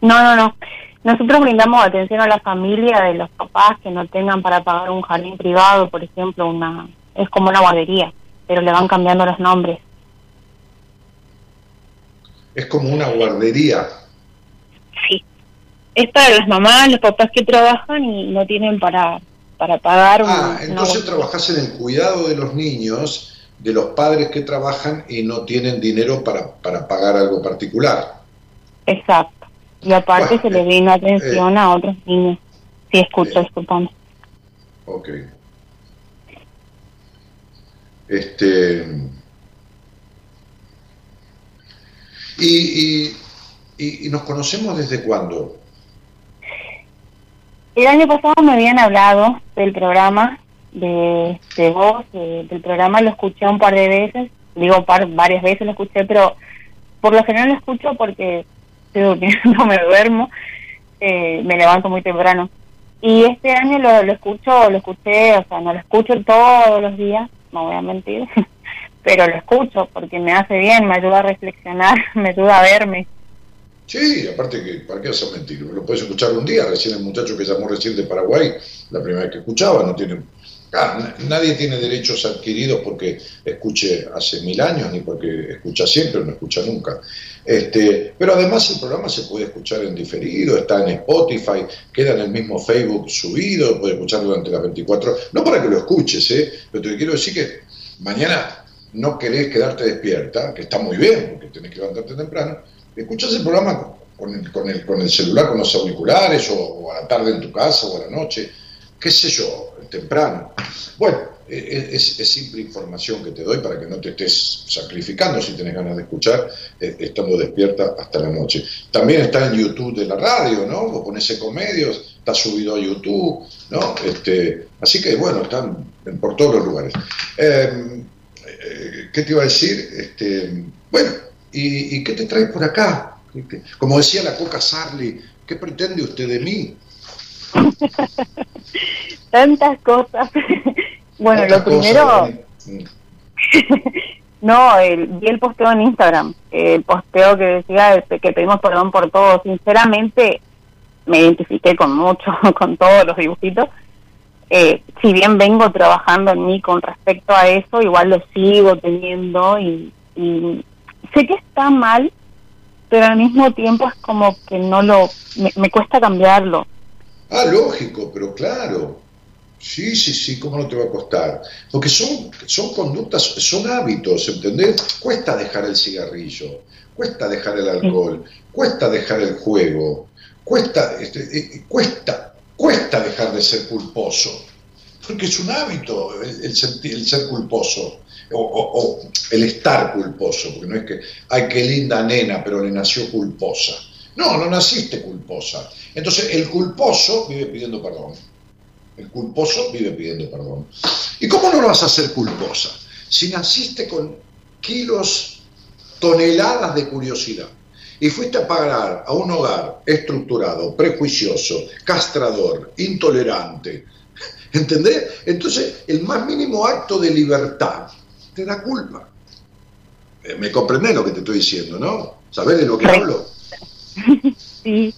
No, no, no. Nosotros brindamos atención a la familia de los papás que no tengan para pagar un jardín privado, por ejemplo, una es como una guardería, pero le van cambiando los nombres. Es como una guardería. Sí. Es para las mamás, los papás que trabajan y no tienen para, para pagar Ah, una entonces guardería. trabajás en el cuidado de los niños, de los padres que trabajan y no tienen dinero para, para pagar algo particular. Exacto. Y aparte se le eh, brinda atención a otros niños. Sí, escucho, eh. disculpame. Ok. Este. Y, y, y- y nos conocemos desde cuándo? El año pasado me habían hablado del programa, de, de vos, de- del programa, lo escuché un par de veces, digo par, varias veces lo escuché, pero por lo general lo escucho porque digo que no me duermo, eh, me levanto muy temprano. Y este año lo, lo escucho, lo escuché, o sea, no lo escucho todos los días, no voy a mentir, pero lo escucho porque me hace bien, me ayuda a reflexionar, me ayuda a verme. Sí, aparte que, ¿para qué a mentir? Lo puedes escuchar un día, recién el muchacho que llamó recién de Paraguay, la primera vez que escuchaba, no tiene Claro, na- nadie tiene derechos adquiridos porque escuche hace mil años, ni porque escucha siempre o no escucha nunca. Este, pero además el programa se puede escuchar en diferido, está en Spotify, queda en el mismo Facebook subido, puede escuchar durante las 24 horas. No para que lo escuches, ¿eh? pero te quiero decir que mañana no querés quedarte despierta, que está muy bien, porque tenés que levantarte temprano, escuchas el programa con el, con el, con el celular, con los auriculares, o a la tarde en tu casa, o a la noche, qué sé yo, temprano. Bueno, eh, es, es simple información que te doy para que no te estés sacrificando si tenés ganas de escuchar, eh, estando despierta hasta la noche. También está en YouTube de la radio, ¿no? Vos pones Ecomedios, está subido a YouTube, ¿no? Este, así que, bueno, están por todos los lugares. Eh, eh, ¿Qué te iba a decir? Este, bueno, ¿y, qué te trae por acá? ¿Qué- qué- Como decía la Coca Sarli, ¿qué pretende usted de mí? Tantas cosas. bueno, lo primero, cosas, no, el, vi el posteo en Instagram, el posteo que decía que pedimos perdón por todo. Sinceramente, me identifiqué con mucho, con todos los dibujitos. Eh, si bien vengo trabajando en mí con respecto a eso, igual lo sigo teniendo y, y sé que está mal, pero al mismo tiempo es como que no lo, me, me cuesta cambiarlo. Ah, lógico, pero claro. Sí, sí, sí, ¿cómo no te va a costar? Porque son, son conductas, son hábitos, ¿entendés? Cuesta dejar el cigarrillo, cuesta dejar el alcohol, cuesta dejar el juego, cuesta, este, eh, cuesta, cuesta dejar de ser culposo. Porque es un hábito el, el el ser culposo. O, o- o el estar culposo, porque no es que, ay, qué linda nena, pero le nació culposa. No, no naciste culposa. Entonces, el culposo vive pidiendo perdón. El culposo vive pidiendo perdón. ¿Y cómo no lo vas a hacer culposa? Si naciste con kilos, toneladas de curiosidad y fuiste a parar a un hogar estructurado, prejuicioso, castrador, intolerante, ¿entendés? Entonces, el más mínimo acto de libertad te da culpa. Eh, ¿Me comprendés lo que te estoy diciendo, no? ¿Sabés de lo que hablo? Sí, sí,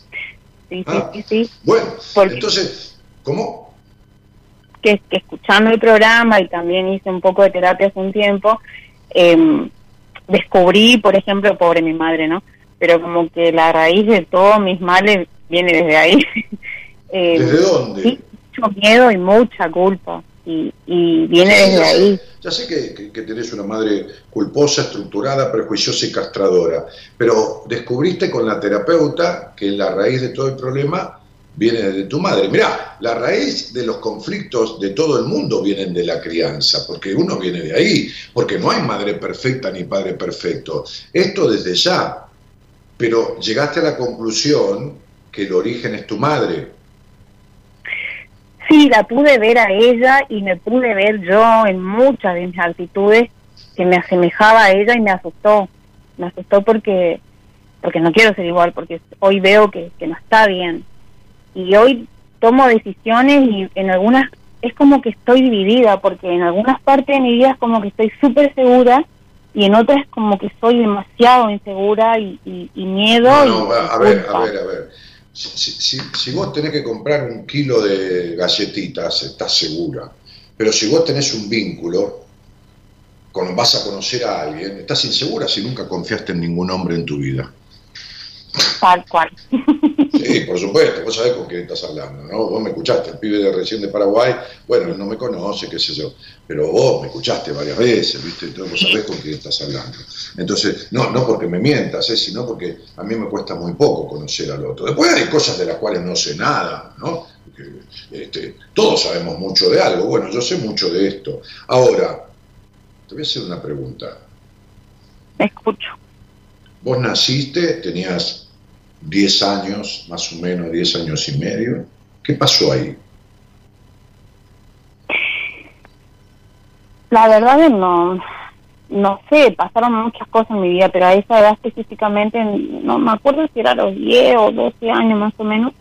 sí, Ah. sí, sí. Bueno, Porque- entonces, ¿cómo? que, que escuchando el programa y también hice un poco de terapia hace un tiempo, eh, descubrí, por ejemplo, pobre mi madre, ¿no? Pero como que la raíz de todos mis males viene desde ahí. Eh, ¿Desde dónde? Sí, mucho miedo y mucha culpa. Y, y viene Sí, desde ya sé, ahí. Ya sé que, que- que tenés una madre culposa, estructurada, prejuiciosa y castradora, pero descubriste con la terapeuta que la raíz de todo el problema viene de tu madre. Mirá, la raíz de los conflictos de todo el mundo vienen de la crianza, porque uno viene de ahí, porque no hay madre perfecta ni padre perfecto. Esto desde ya, pero llegaste a la conclusión que el origen es tu madre. Sí, la pude ver a ella y me pude ver yo en muchas de mis actitudes que me asemejaba a ella y me asustó. Me asustó porque porque no quiero ser igual, porque hoy veo que, que no está bien. Y hoy tomo decisiones y en algunas es como que estoy dividida, porque en algunas partes de mi vida es como que estoy súper segura y en otras como que soy demasiado insegura y, y, y miedo. No, y, no, a, ver, a ver, a ver. Si, vos tenés que comprar un kilo de galletitas, estás segura. Pero si vos tenés un vínculo, con, vas a conocer a alguien, estás insegura si nunca confiaste en ningún hombre en tu vida. Tal cual. Sí, por supuesto, vos sabés con quién estás hablando, ¿no? Vos me escuchaste, el pibe de recién de Paraguay, bueno, él no me conoce, qué sé yo, pero vos me escuchaste varias veces, ¿viste? Entonces vos sabés con quién estás hablando. Entonces, no, no porque me mientas, ¿eh? sino porque a mí me cuesta muy poco conocer al otro. Después hay cosas de las cuales no sé nada, ¿no? Este, todos sabemos mucho de algo, bueno, yo sé mucho de esto. Ahora, te voy a hacer una pregunta. Escucho. Vos naciste, tenías 10 años, más o menos 10 años y medio. ¿Qué pasó ahí? La verdad que no, no sé, pasaron muchas cosas en mi vida, pero a esa edad específicamente, no me acuerdo si era a los 10 o 12 años más o menos,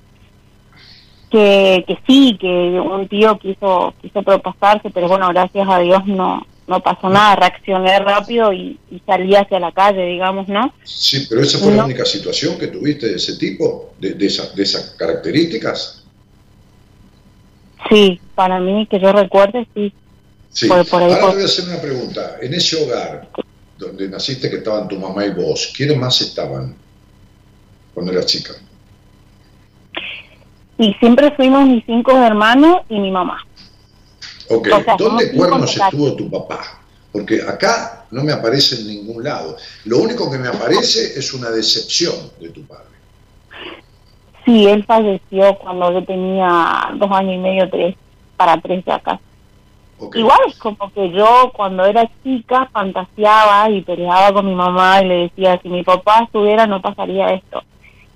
que, que sí, que un tío quiso quiso propasarse, pero bueno, gracias a Dios no no pasó nada, reaccioné rápido y, y salí hacia la calle, digamos, ¿no? Sí, pero esa fue la única situación que tuviste de ese tipo, de, de, esa- de esas características. Sí, para mí, que yo recuerde, sí. Sí. Por- por ahí, Ahora por- te voy a hacer una pregunta. En ese hogar donde naciste, que estaban tu mamá y vos, ¿quiénes más estaban cuando eras chica? Y siempre fuimos mis cinco hermanos y mi mamá. Ok, O sea, somos ¿dónde cuernos estuvo tu papá? Porque acá no me aparece en ningún lado. Lo único que me aparece es una decepción de tu padre. Sí, él falleció cuando yo tenía dos años y medio, tres, para tres casi. Ok. Igual es como que yo cuando era chica fantaseaba y peleaba con mi mamá y le decía, si mi papá estuviera no pasaría esto.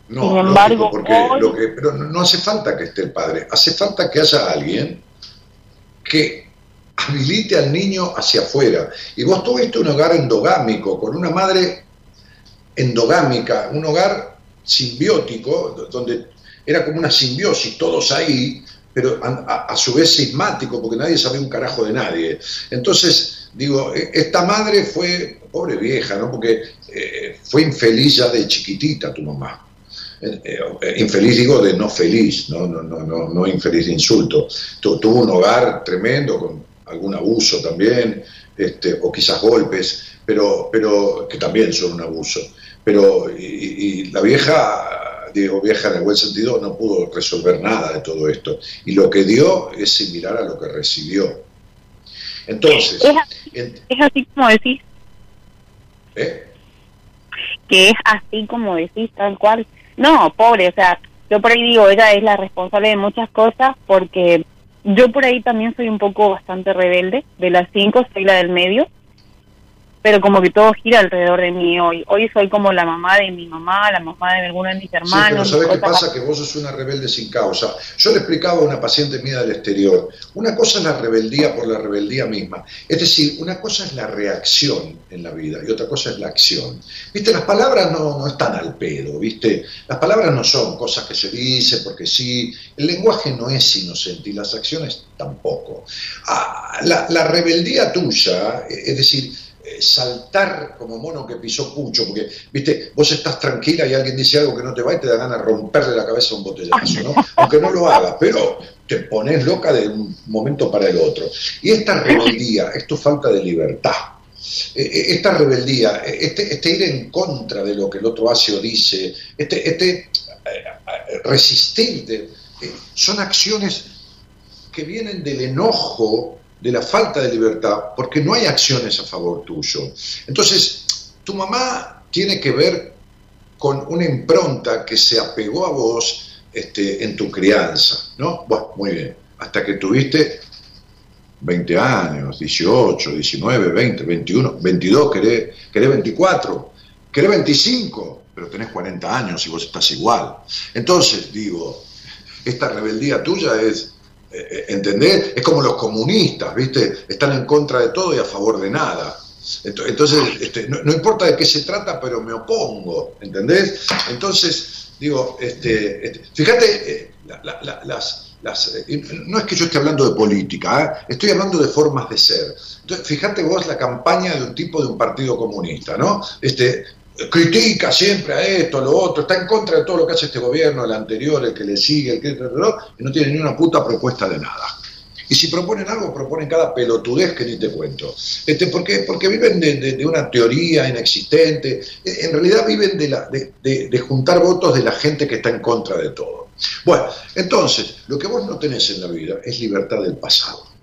No, Sin lógico, embargo, porque hoy- lo que, pero no no hace falta que esté el padre, hace falta que haya alguien que habilite al niño hacia afuera. Y vos tuviste un hogar endogámico, con una madre endogámica, un hogar simbiótico, do- donde era como una simbiosis, todos ahí, pero a su vez sismático, porque nadie sabía un carajo de nadie. Entonces, digo, e- esta madre fue, pobre vieja, ¿no? Porque eh, fue infeliz ya de chiquitita tu mamá. Eh, eh, infeliz digo de no feliz, no, no, no, no, no infeliz de insulto. Tu- tuvo un hogar tremendo con algún abuso también, este, o quizás golpes, pero, pero que también son un abuso. Pero y, y- y la vieja, digo vieja en el buen sentido, no pudo resolver nada de todo esto. Y lo que dio es similar a lo que recibió. Entonces, Es así, en- es así como decís, ¿eh? que es así como decís, tal cual. No, pobre, o sea, yo por ahí digo, ella es la responsable de muchas cosas porque yo por ahí también soy un poco bastante rebelde. De las cinco soy la del medio, pero como que todo gira alrededor de mí hoy. Hoy soy como la mamá de mi mamá, la mamá de alguno de mis Sí, pero hermanos. ¿sabes qué pasa? Que vos sos una rebelde sin causa. Yo le explicaba a una paciente mía del exterior, una cosa es la rebeldía por la rebeldía misma. Es decir, una cosa es la reacción en la vida y otra cosa es la acción. Viste, las palabras no, no están al pedo, viste. Las palabras no son cosas que se dicen porque sí. El lenguaje no es inocente y las acciones tampoco. Ah, la, la rebeldía tuya, eh, es decir, saltar como mono que pisó pucho, porque, viste, vos estás tranquila y alguien dice algo que no te va y te da ganas de romperle la cabeza a un botellazo, ¿no? Aunque no lo hagas, pero te pones loca de un momento para el otro. Y esta rebeldía es tu falta de libertad. Eh, eh, Esta rebeldía, eh, este, este ir en contra de lo que el otro hace o dice, este, este eh, eh, resistirte, eh, son acciones que vienen del enojo, de la falta de libertad, porque no hay acciones a favor tuyo. Entonces, tu mamá tiene que ver con una impronta que se apegó a vos este, en tu crianza, ¿no? Bueno, muy bien. Hasta que tuviste 20 años, 18, 19, 20, 21, 22, querés, querés 24, querés 25, pero tenés 40 años y vos estás igual. Entonces, digo, esta rebeldía tuya es, ¿entendés? Es como los comunistas, ¿viste? Están en contra de todo y a favor de nada. Ento- Entonces, este, no, importa de qué se trata, pero me opongo, ¿entendés? Entonces, digo, este, este, fíjate, eh, la- la- la- las, las, eh, no es que yo esté hablando de política, ¿eh? estoy hablando de formas de ser. Entonces, fíjate vos la campaña de un tipo de un partido comunista, ¿no? Este, critica siempre a esto, a lo otro, está en contra de todo lo que hace este gobierno, el anterior, el que le sigue, el que y no tiene ni una puta propuesta de nada. Y si proponen algo, proponen cada pelotudez que ni te cuento. Este, porque, porque viven de, de- una teoría inexistente. Eh, En realidad viven de, la, de juntar votos de la gente que está en contra de todo. Bueno, entonces, lo que vos no tenés en la vida es libertad del pasado.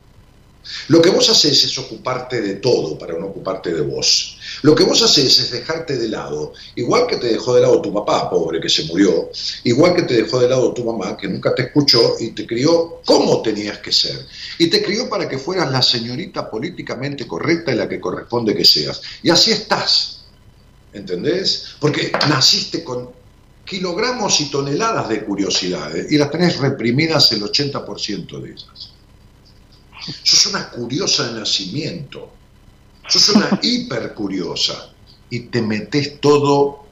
Lo que vos haces es ocuparte de todo para no ocuparte de vos. Lo que vos haces es dejarte de lado, igual que te dejó de lado tu papá, pobre, que se murió, igual que te dejó de lado tu mamá, que nunca te escuchó y te crió como tenías que ser. Y te crió para que fueras la señorita políticamente correcta y la que corresponde que seas. Y así estás. ¿Entendés? Porque naciste con kilogramos y toneladas de curiosidades y las tenés reprimidas el 80% de ellas. Sos una curiosa de nacimiento, sos una hipercuriosa y te metes todo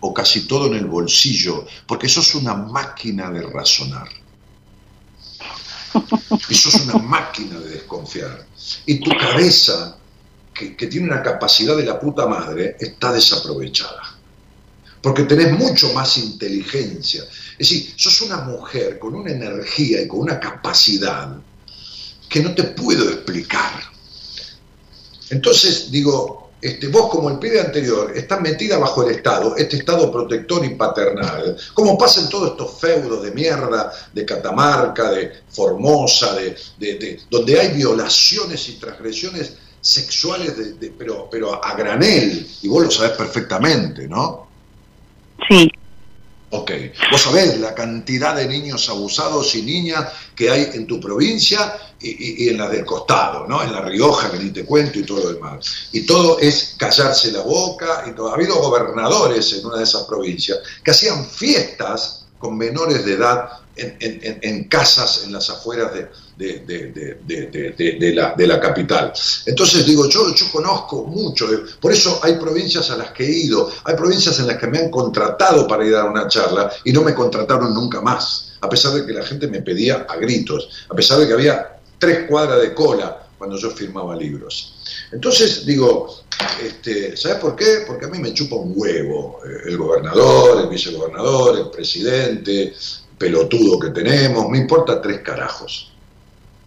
o casi todo en el bolsillo porque sos una máquina de razonar. Y sos una máquina de desconfiar. Y tu cabeza, que, que tiene una capacidad de la puta madre, está desaprovechada. porque tenés mucho más inteligencia. Es decir, sos una mujer con una energía y con una capacidad que no te puedo explicar. Entonces, digo, este, vos como el pibe anterior estás metida bajo el Estado, este Estado protector y paternal, como pasa en todos estos feudos de mierda, de Catamarca, de Formosa, de, de- de- donde hay violaciones y transgresiones sexuales, de- pero, pero a granel, y vos lo sabés perfectamente, ¿no? Sí, Ok, vos sabés la cantidad de niños abusados y niñas que hay en tu provincia y, en la del costado, ¿no? En La Rioja, que ni te cuento, y todo lo demás. Y todo es callarse la boca, y todo. Ha habido gobernadores en una de esas provincias que hacían fiestas con menores de edad en, casas en las afueras de, de- la, de la capital. Entonces digo, yo, yo conozco mucho, por eso hay provincias a las que he ido, hay provincias en las que me han contratado para ir a una charla y no me contrataron nunca más, a pesar de que la gente me pedía a gritos, a pesar de que había tres cuadras de cola cuando yo firmaba libros. Entonces digo, este, ¿sabes por qué? Porque a mí me chupa un huevo eh, el gobernador, el vicegobernador, el presidente, pelotudo que tenemos, me importa tres carajos.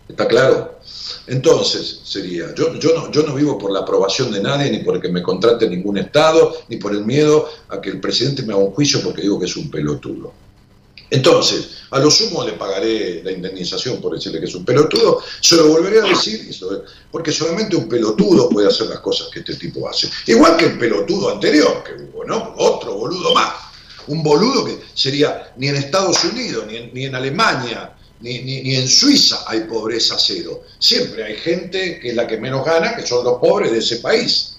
¿Está claro? Entonces, sería, yo, yo, no, yo no vivo por la aprobación de nadie, ni porque me contrate ningún Estado, ni por el miedo a que el presidente me haga un juicio porque digo que es un pelotudo. Entonces, a lo sumo le pagaré la indemnización por decirle que es un pelotudo, se lo volveré a decir, porque solamente un pelotudo puede hacer las cosas que este tipo hace. Igual que el pelotudo anterior que hubo, ¿no? Otro boludo más. Un boludo que sería ni en Estados Unidos, ni en, ni en Alemania, ni, ni- ni en Suiza hay pobreza cero. Siempre hay gente que es la que menos gana, que son los pobres de ese país.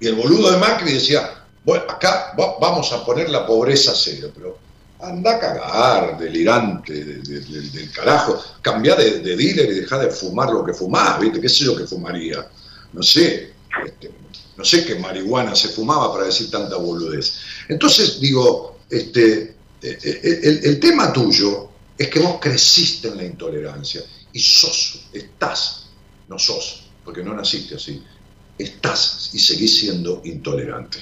Y el boludo de Macri decía, bueno, acá va- vamos a poner la pobreza cero, pero anda a cagar, delirante de- de- de- del carajo, cambia de, de dealer y deja de fumar lo que fumás, ¿viste? ¿Qué sé yo que fumaría? No sé, este, no sé qué marihuana se fumaba para decir tanta boludez. Entonces, digo, este, eh, eh, el, tema tuyo es que vos creciste en la intolerancia y sos, estás, no sos, porque no naciste así, estás y seguís siendo intolerante.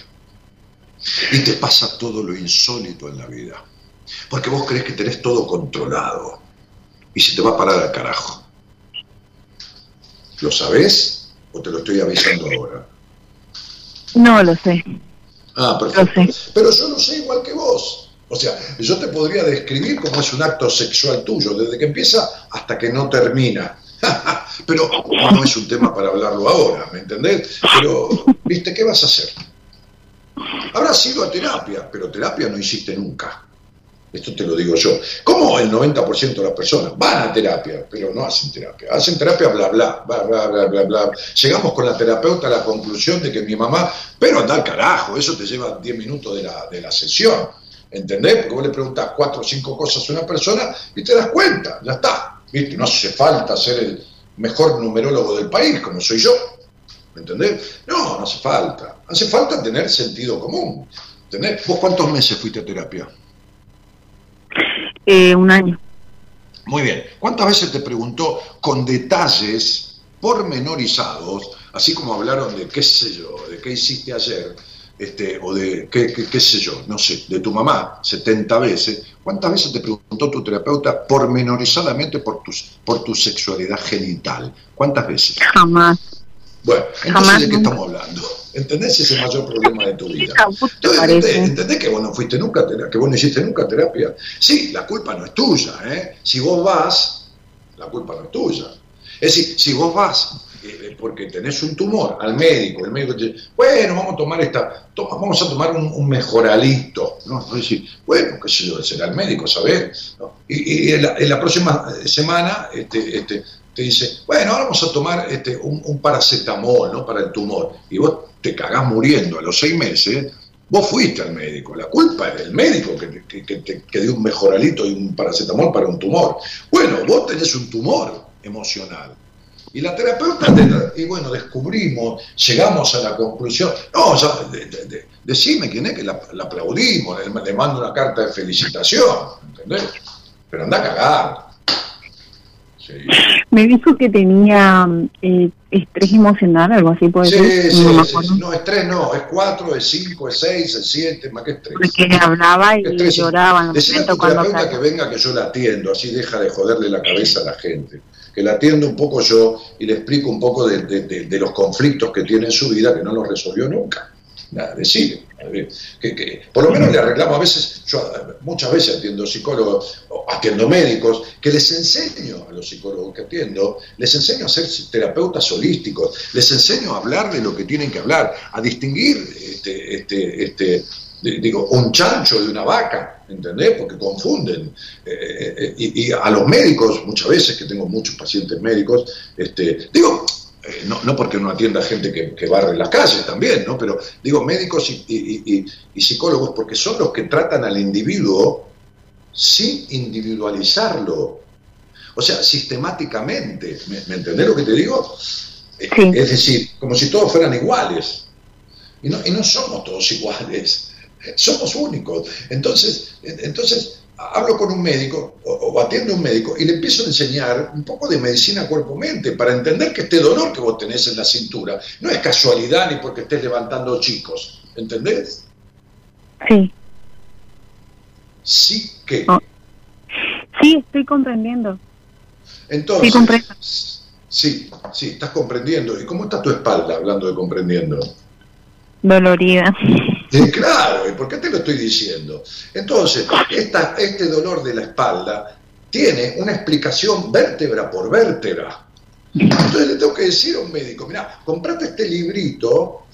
Y te pasa todo lo insólito en la vida. Porque vos crees que tenés todo controlado. Y se te va a parar al carajo. ¿Lo sabés? ¿O te lo estoy avisando ahora? no lo sé. Ah, perfecto. Pero yo lo sé igual que vos. O sea, yo te podría describir cómo es un acto sexual tuyo, desde que empieza hasta que no termina. Pero no es un tema para hablarlo ahora, ¿me entendés? Pero, ¿viste qué vas a hacer? Habrás ido a terapia, pero terapia no hiciste nunca. Esto te lo digo yo. ¿Cómo el 90% de las personas van a terapia, pero no hacen terapia? Hacen terapia, bla, bla, bla, bla, bla. Llegamos con la terapeuta a la conclusión de que mi mamá, pero anda al carajo, eso te lleva 10 minutos de la, de la sesión. ¿Entendés? Porque vos le preguntás cuatro o cinco cosas a una persona y te das cuenta, ya está. ¿Viste? No hace falta ser el mejor numerólogo del país, como soy yo. ¿Me entendés? No, no hace falta. Hace falta tener sentido común. ¿Entendés? ¿Vos cuántos meses fuiste a terapia? Eh, un año. Muy bien. ¿Cuántas veces te preguntó con detalles pormenorizados, así como hablaron de qué sé yo, de qué hiciste ayer, este, o de qué, qué, qué sé yo, no sé, de tu mamá 70 veces? ¿Cuántas veces te preguntó tu terapeuta pormenorizadamente por, tus, por tu sexualidad genital? ¿Cuántas veces? Jamás. Bueno, entonces Jamás, de qué estamos hablando. ¿Entendés ese mayor problema de tu vida? ¿A vos te Entonces? ¿entendés, que vos no fuiste nunca a terapia, que vos no hiciste nunca terapia? Sí, la culpa no es tuya, ¿eh? Si vos vas, la culpa no es tuya. Es decir, si vos vas eh, porque tenés un tumor al médico, el médico te dice, bueno, vamos a tomar esta, toma, vamos a tomar un, un mejoralito, ¿no? Decís, bueno, qué sé yo, será el médico, ¿sabés? ¿No? Y, y en, la, en la próxima semana este, este, te dice, bueno, ahora vamos a tomar este, un, paracetamol, ¿no? Para el tumor. Y vos te cagás muriendo a los seis meses, vos fuiste al médico. La culpa es del médico que, que, que que dio un mejoralito y un paracetamol para un tumor. Bueno, vos tenés un tumor emocional. Y la terapeuta, te- y bueno, descubrimos, llegamos a la conclusión, no, ya, de- decime quién es que la, la aplaudimos, le, le mando una carta de felicitación, ¿entendés? Pero anda a cagar. Sí. Me dijo que tenía eh, estrés emocional, algo así puede Sí, ser. sí, no sí. No, es tres no, es cuatro, es cinco, es seis, es siete, más que tres. Porque hablaba y Es tres. lloraba en a momento tu cuando terapeuta que venga que yo la atiendo, así deja de joderle la cabeza a la gente. Que la atiendo un poco yo y le explico un poco de, de- de- de los conflictos que tiene en su vida que no los resolvió nunca. Nada, decirle. Que, que por lo menos le arreglamos a veces, yo eh, muchas veces atiendo psicólogos, atiendo médicos, que les enseño a los psicólogos que atiendo, les enseño a ser terapeutas holísticos, les enseño a hablar de lo que tienen que hablar, a distinguir este, este, este, di- digo, un chancho de una vaca, ¿entendés? Porque confunden. Eh, eh, y, y a los médicos, muchas veces, que tengo muchos pacientes médicos, este, digo, eh, no, no porque uno atienda gente que, que barre las calles también, ¿no? Pero digo médicos y, y- y- y psicólogos porque son los que tratan al individuo sin individualizarlo. O sea, sistemáticamente. ¿Me, me entendés lo que te digo? Eh, Sí. Es decir, como si todos fueran iguales. Y no, y no somos todos iguales, somos únicos. Entonces, en- entonces hablo con un médico o, o atiendo a un médico y le empiezo a enseñar un poco de medicina cuerpo-mente para entender que este dolor que vos tenés en la cintura no es casualidad ni porque estés levantando chicos. ¿Entendés? Sí, Sí que. Oh. sí, estoy comprendiendo. Entonces, Sí, comprendo. sí, sí, estás comprendiendo. ¿Y cómo está tu espalda hablando de comprendiendo? Dolorida. Claro, ¿y por qué te lo estoy diciendo? Entonces, este dolor de la espalda tiene una explicación vértebra por vértebra. Entonces le tengo que decir a un médico, mira, comprate este librito,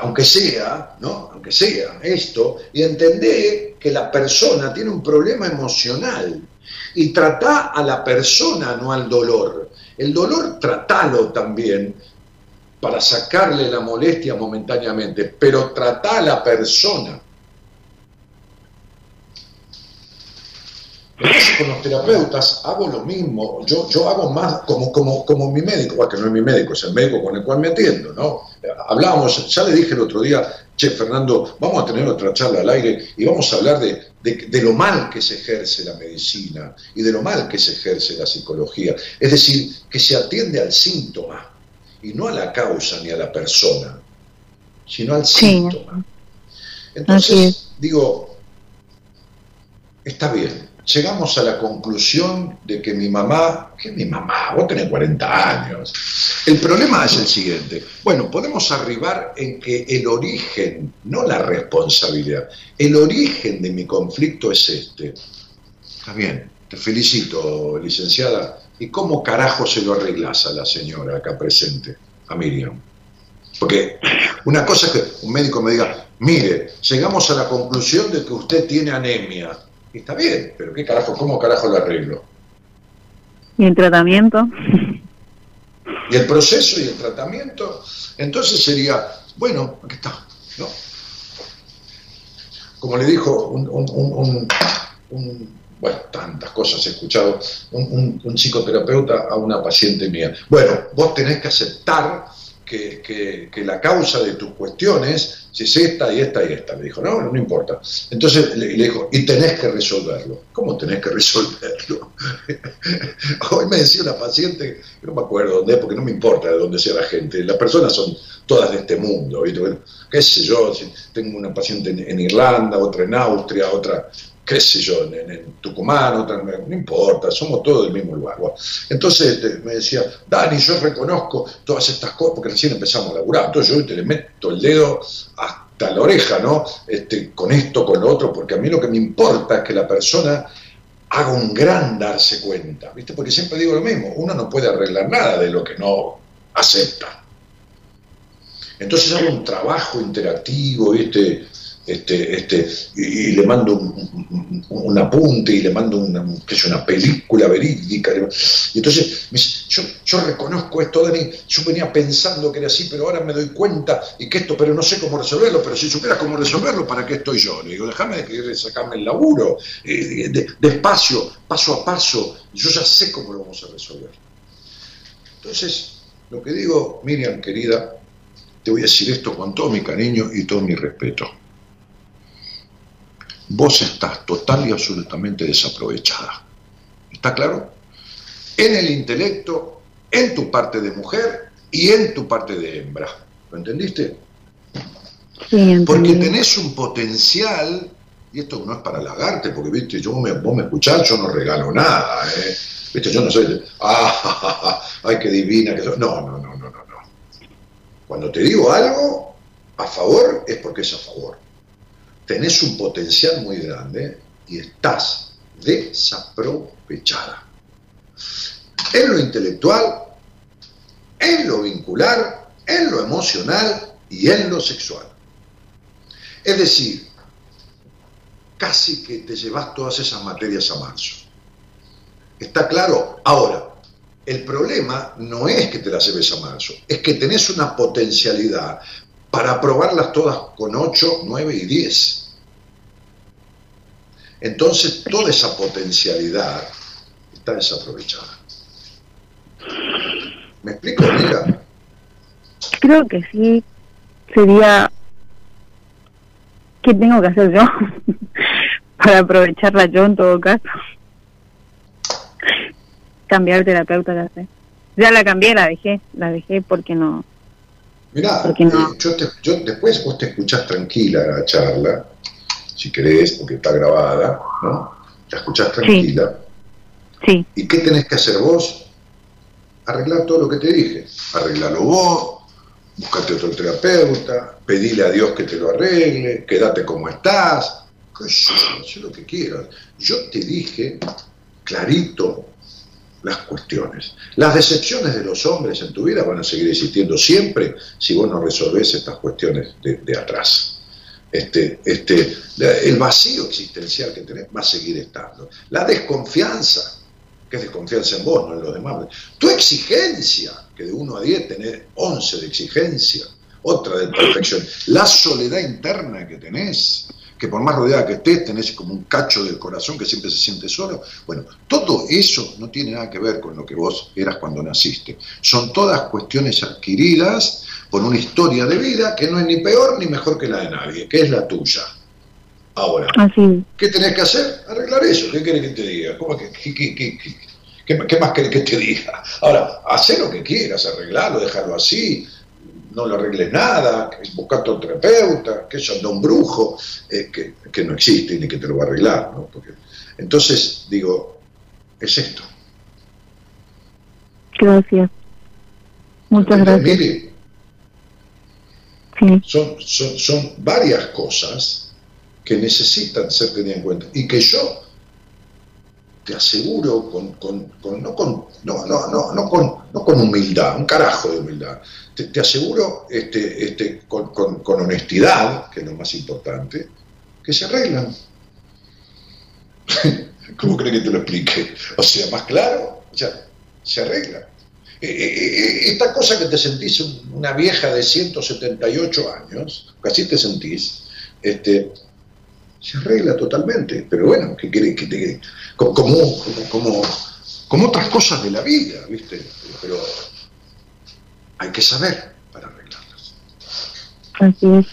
aunque sea, ¿no? Aunque sea esto, y entendé que la persona tiene un problema emocional y trata a la persona, no al dolor. El dolor tratalo también para sacarle la molestia momentáneamente, pero trata a la persona. Con los terapeutas hago lo mismo, yo, yo hago más como, como, como mi médico, bueno, que no es mi médico, es el médico con el cual me atiendo, ¿no? Hablábamos, ya le dije el otro día, che, Fernando, vamos a tener otra charla al aire y vamos a hablar de, de lo mal que se ejerce la medicina y de lo mal que se ejerce la psicología. Es decir, que se atiende al síntoma y no a la causa ni a la persona, sino al Sí. síntoma. Entonces, digo, está bien, llegamos a la conclusión de que mi mamá, que mi mamá, vos tenés 40 años. El problema es el siguiente, bueno, podemos arribar en que el origen, no la responsabilidad, el origen de mi conflicto es este. Está bien, te felicito, licenciada. ¿Y cómo carajo se lo arreglas a la señora acá presente, a Miriam? Porque una cosa es que un médico me diga, mire, llegamos a la conclusión de que usted tiene anemia. Y está bien, pero ¿qué carajo, cómo carajo lo arreglo? ¿Y el tratamiento? Y el proceso y el tratamiento, entonces sería, bueno, aquí está, ¿no? Como le dijo un, un- un- un- un- bueno, tantas cosas he escuchado, un, un- psicoterapeuta a una paciente mía. Bueno, vos tenés que aceptar que, que- la causa de tus cuestiones si es esta y esta y esta. Le dijo, no, no importa. Entonces le, le dijo, y tenés que resolverlo. ¿Cómo tenés que resolverlo? Hoy me decía una paciente, no me acuerdo dónde porque no me importa de dónde sea la gente, las personas son todas de este mundo, qué sé yo, tengo una paciente en, en Irlanda, otra en Austria, otra, qué sé yo, en, en Tucumán, no importa, somos todos del mismo lugar. Entonces este, me decía, Dani, yo reconozco todas estas cosas, porque recién empezamos a laburar, entonces yo te le meto el dedo hasta la oreja, ¿no? Este, con esto, con lo otro, porque a mí lo que me importa es que la persona haga un gran darse cuenta, ¿viste? Porque siempre digo lo mismo, uno no puede arreglar nada de lo que no acepta. Entonces hago un trabajo interactivo, ¿viste? Este, este, y, le mando un, un- un- un apunte y le mando una, sé yo, una película verídica. Y entonces me dice, yo, yo reconozco esto, Dani, yo venía pensando que era así, pero ahora me doy cuenta y que esto, pero no sé cómo resolverlo, pero si supieras cómo resolverlo, ¿para qué estoy yo? Le digo, déjame de sacarme el laburo, eh, de- despacio, paso a paso, yo ya sé cómo lo vamos a resolver. Entonces, lo que digo, Miriam, querida, te voy a decir esto con todo mi cariño y todo mi respeto. Vos estás total y absolutamente desaprovechada. ¿Está claro? en el intelecto, en tu parte de mujer y en tu parte de hembra. ¿Lo entendiste? Sí, Porque tenés un potencial, y esto no es para halagarte, porque viste, yo me, vos me escuchás, yo no regalo nada, ¿eh? Viste, yo no soy, de, ah, ay, qué divina que. No, no, no, no, no, no. Cuando te digo algo a favor, es porque es a favor. Tenés un potencial muy grande y estás desaprovechada. En lo intelectual, en lo vincular, en lo emocional y en lo sexual. Es decir, casi que te llevas todas esas materias a marzo. ¿Está claro? Ahora, el problema no es que te las lleves a marzo, es que tenés una potencialidad para probarlas todas con 8, 9 y 10. Entonces, toda esa potencialidad está desaprovechada. ¿Me explico, amiga? Creo que sí sería... ¿Qué tengo que hacer yo? Para aprovecharla yo en todo caso. Cambiar terapeuta ya sé. Ya la cambié, la dejé, la dejé porque no... Mirá, eh, yo te- yo- después vos te escuchás tranquila la charla, si querés, porque está grabada, ¿no? La escuchás tranquila. Sí, ¿Y qué tenés que hacer vos? Arreglar todo lo que te dije. Arreglalo vos, buscate otro terapeuta, pedile a Dios que te lo arregle, quédate como estás, qué sé yo, lo que quieras. Yo te dije clarito las cuestiones. Las decepciones de los hombres en tu vida van a seguir existiendo siempre si vos no resolvés estas cuestiones de, atrás. Este, este, el vacío existencial que tenés va a seguir estando. La desconfianza, que es desconfianza en vos, no en los demás. Tu exigencia, que de 1 a 10 tenés 11 de exigencia, otra de perfección. La soledad interna que tenés, que por más rodeada que estés, tenés como un cacho del corazón que siempre se siente solo. Bueno, todo eso no tiene nada que ver con lo que vos eras cuando naciste. Son todas cuestiones adquiridas por una historia de vida que no es ni peor ni mejor que la de nadie, que es la tuya. Ahora, así. ¿qué tenés que hacer? Arreglar eso. ¿Qué querés que te diga? ¿Cómo que, qué- qué- qué más querés que te diga? Ahora, haz lo que quieras, arreglarlo, dejarlo así, no lo arregles nada, buscarte un terapeuta, que eso anda un brujo, eh, que, que no existe ni que te lo va a arreglar. ¿no? Porque, entonces, digo, es esto. Gracias. Muchas gracias. Mire, Sí, son, son, son varias cosas que necesitan ser tenidas en cuenta y que yo te aseguro con, con- con- no, con, no, no, no, no con, no con humildad, un carajo de humildad, te, aseguro este, este, con, con- con honestidad, que es lo más importante, que se arreglan. ¿Cómo cree que te lo explique? O sea, más claro, o sea, se arreglan. Eh, eh, eh, esta cosa que te sentís un- una vieja de 178 años, casi te sentís, este, se arregla totalmente. Pero bueno, ¿qué quiere que te como, como, como, como otras cosas de la vida, ¿viste? Pero hay que saber para arreglarlas. así es.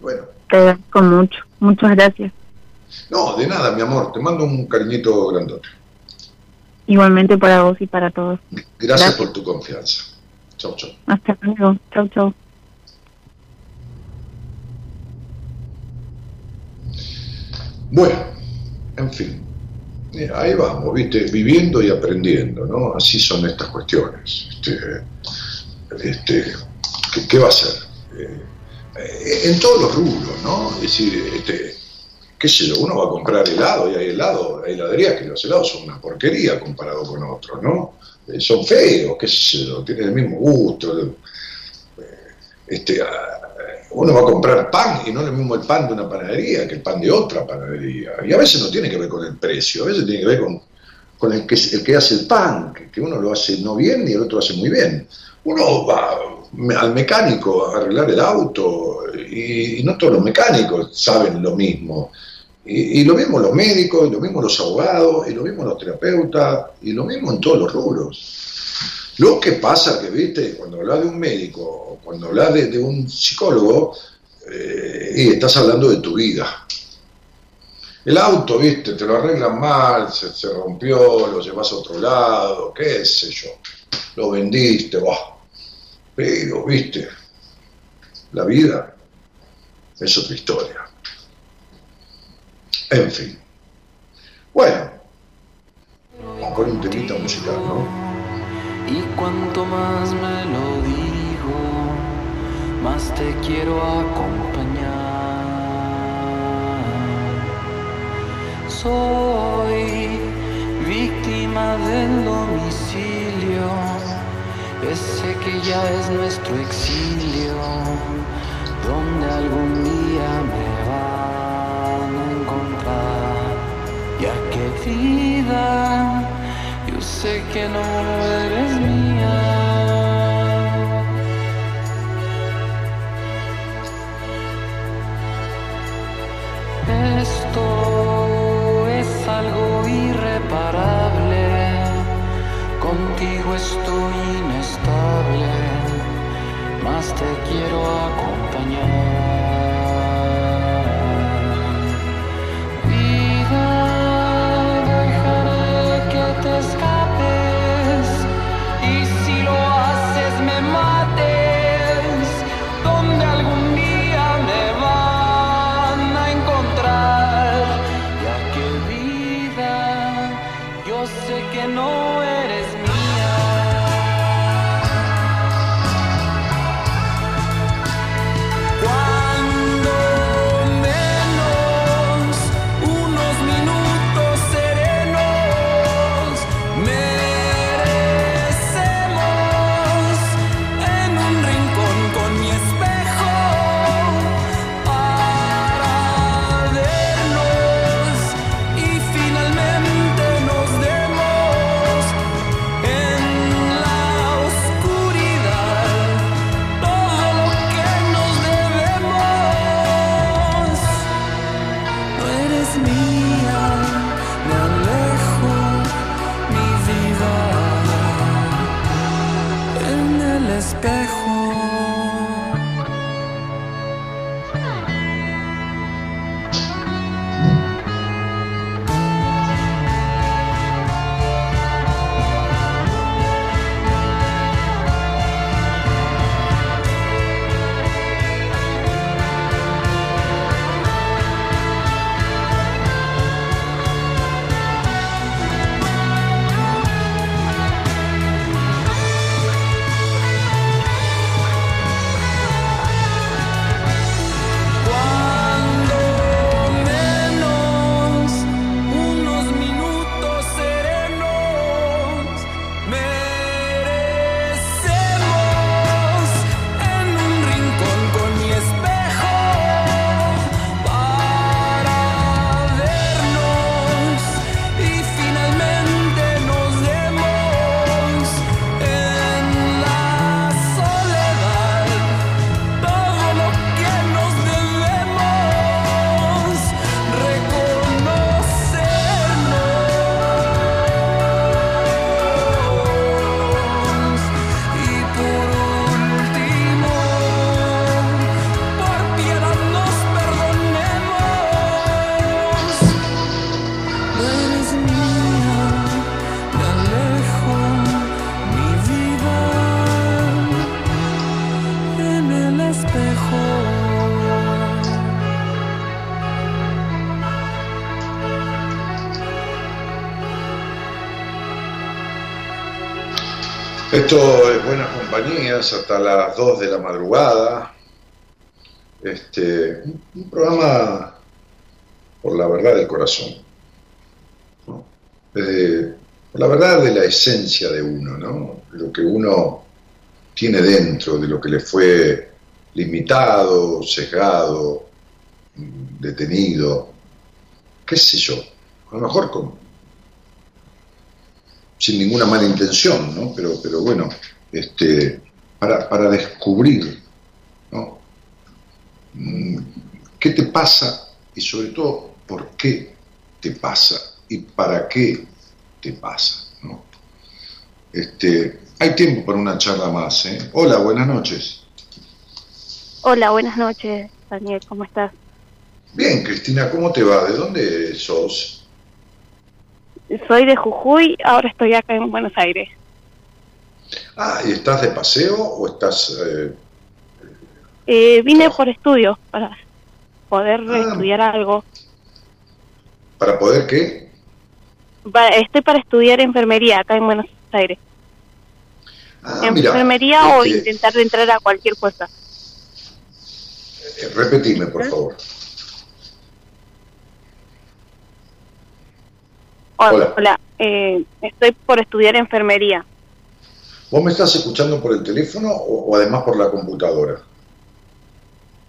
Bueno, Te agradezco mucho. Muchas gracias. no, de nada, mi amor, te mando un cariñito grandote. Igualmente para vos y para todos. Gracias, Gracias. por tu confianza. Chau, chau. Hasta luego. Chau, chau. Bueno, en fin, ahí vamos, ¿viste? Viviendo y aprendiendo, ¿no? Así son estas cuestiones. Este, este, ¿qué, va a ser? Eh, eh, en todos los rubros, ¿no? Es decir, este, qué sé yo, uno va a comprar helado y hay helado, hay heladerías que los helados son una porquería comparado con otros, ¿no? Eh, son feos, qué sé yo, tienen el mismo gusto. este, ah, uno va a comprar pan y no es lo mismo el pan de una panadería que el pan de otra panadería. Y a veces no tiene que ver con el precio, a veces tiene que ver con, con el, que, el que hace el pan, que, uno lo hace no bien y el otro hace muy bien. Uno va al mecánico a arreglar el auto y, no todos los mecánicos saben lo mismo. Y, lo mismo los médicos, y lo mismo los abogados, y lo mismo los terapeutas, y lo mismo en todos los rubros. Lo que pasa que, viste, cuando hablas de un médico cuando hablas de, de un psicólogo, eh, y estás hablando de tu vida. El auto, viste, te lo arreglan mal, se, se rompió, lo llevas a otro lado, qué sé yo. Lo vendiste, bah. Pero, viste, la vida es otra historia. En fin. Bueno, con un temita musical, ¿no? Y cuanto más me lo digo, más te quiero acompañar. Soy víctima del domicilio, ese que ya es nuestro exilio, donde algún día me van a encontrar. Ya que vida, yo sé que no eres mía. Esto es algo irreparable. Contigo estoy más te quiero acompañar. Esto es Buenas Compañías hasta las 2 de la madrugada. Este, un- un programa por la verdad del corazón. ¿no? Desde- por la verdad de la esencia de uno, ¿no? Lo que uno tiene dentro, de lo que le fue limitado, sesgado, detenido, qué sé yo. A lo mejor con, sin ninguna mala intención, ¿no? Pero, pero bueno, este, para, para descubrir, ¿no? Mm, ¿Qué te pasa y sobre todo por qué te pasa y para qué te pasa, ¿no? Este, hay tiempo para una charla más, ¿eh? Hola, buenas noches. Hola, buenas noches, Daniel, ¿cómo estás? Bien, Cristina. Cristina, ¿cómo te va? ¿De dónde sos? Soy de Jujuy, ahora estoy acá en Buenos Aires. Ah, ¿y estás de paseo o estás... eh, Eh, vine por estudios para poder estudiar algo. para poder qué? Estoy para estudiar enfermería acá en Buenos Aires. Ah, mira, enfermería o este, intentar entrar a cualquier fuerza. eh, repetime, por favor. Hola, Hola. eh, estoy por estudiar enfermería. ¿Vos me estás escuchando por el teléfono o, o además por la computadora?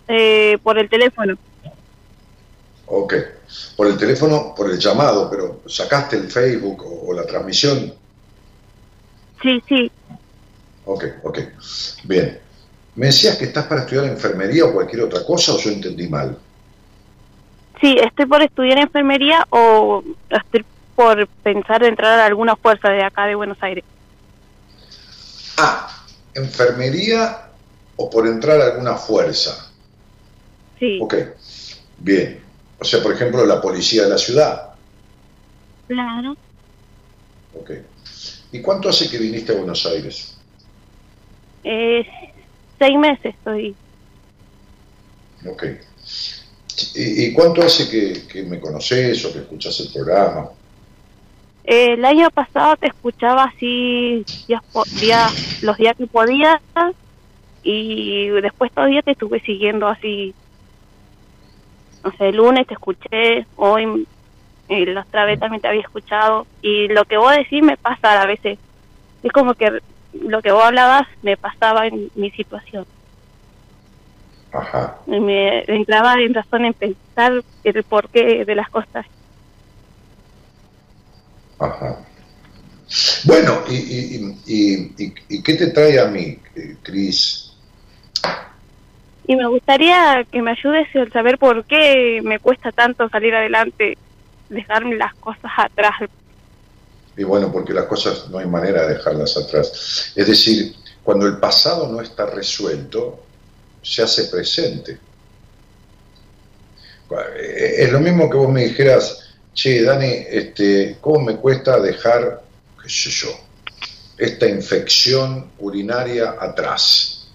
Eh, por el teléfono. Ok. Por el teléfono, por el llamado, pero sacaste el Facebook o, o la transmisión. Sí, sí. Ok, ok. Bien. ¿Me decías que estás para estudiar enfermería o cualquier otra cosa o yo entendí mal? Sí, estoy por estudiar enfermería o estoy por pensar en entrar a alguna fuerza de acá de Buenos Aires. Ah, enfermería o por entrar a alguna fuerza. Sí, Ok, bien. O sea, por ejemplo, la policía de la ciudad. claro. Ok. ¿Y cuánto hace que viniste a Buenos Aires? Eh, seis meses estoy. Ok. ¿Y, y cuánto hace que, que me conoces o que escuchas el programa? Eh, el año pasado te escuchaba así días, días- los días que podía y después todavía te estuve siguiendo así. No sé, el lunes te escuché, hoy eh, la otra vez también te había escuchado y lo que vos decís me pasa a veces. Es como que lo que vos hablabas me pasaba en mi situación. Ajá. Y me entraba en razón en pensar el porqué de las cosas. Ajá. Bueno, ¿y, y, y, y- y qué te trae a mí, Cris? Y me gustaría que me ayudes a saber por qué me cuesta tanto salir adelante, dejarme las cosas atrás. Y bueno, porque las cosas no hay manera de dejarlas atrás. Es decir, cuando el pasado no está resuelto, se hace presente. Eh, Es lo mismo que vos me dijeras, che, Dani, este, ¿cómo me cuesta dejar, qué sé yo, esta infección urinaria atrás?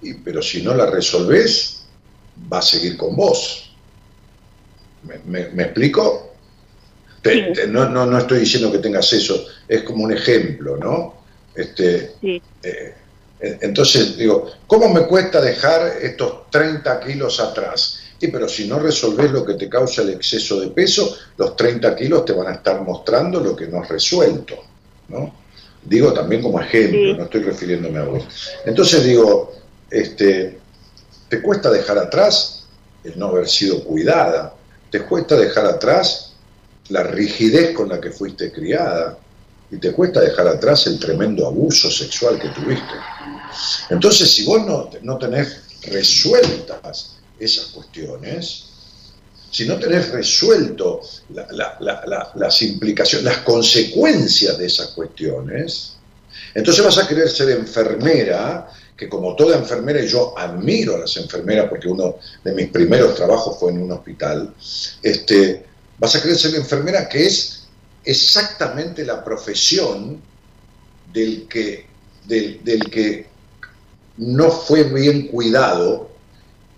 Y, pero si no la resolvés, va a seguir con vos. ¿Me, me- me explico? Te- te- no, no, no estoy diciendo que tengas eso, es como un ejemplo, ¿no? Este, Sí. eh, entonces digo, ¿cómo me cuesta dejar estos 30 kilos atrás? Y pero si no resolvés lo que te causa el exceso de peso, los 30 kilos te van a estar mostrando lo que no has resuelto, ¿no? Digo también como ejemplo, no estoy refiriéndome a vos. Entonces digo, este, ¿te cuesta dejar atrás el no haber sido cuidada? ¿Te cuesta dejar atrás la rigidez con la que fuiste criada? Y te cuesta dejar atrás el tremendo abuso sexual que tuviste. Entonces, si vos no, no tenés resueltas esas cuestiones, si no tenés resuelto la- la- la- la- las implicaciones, las consecuencias de esas cuestiones, entonces vas a querer ser enfermera, que como toda enfermera, y yo admiro a las enfermeras porque uno de mis primeros trabajos fue en un hospital, este, vas a querer ser enfermera que es exactamente la profesión del que, del, del que no fue bien cuidado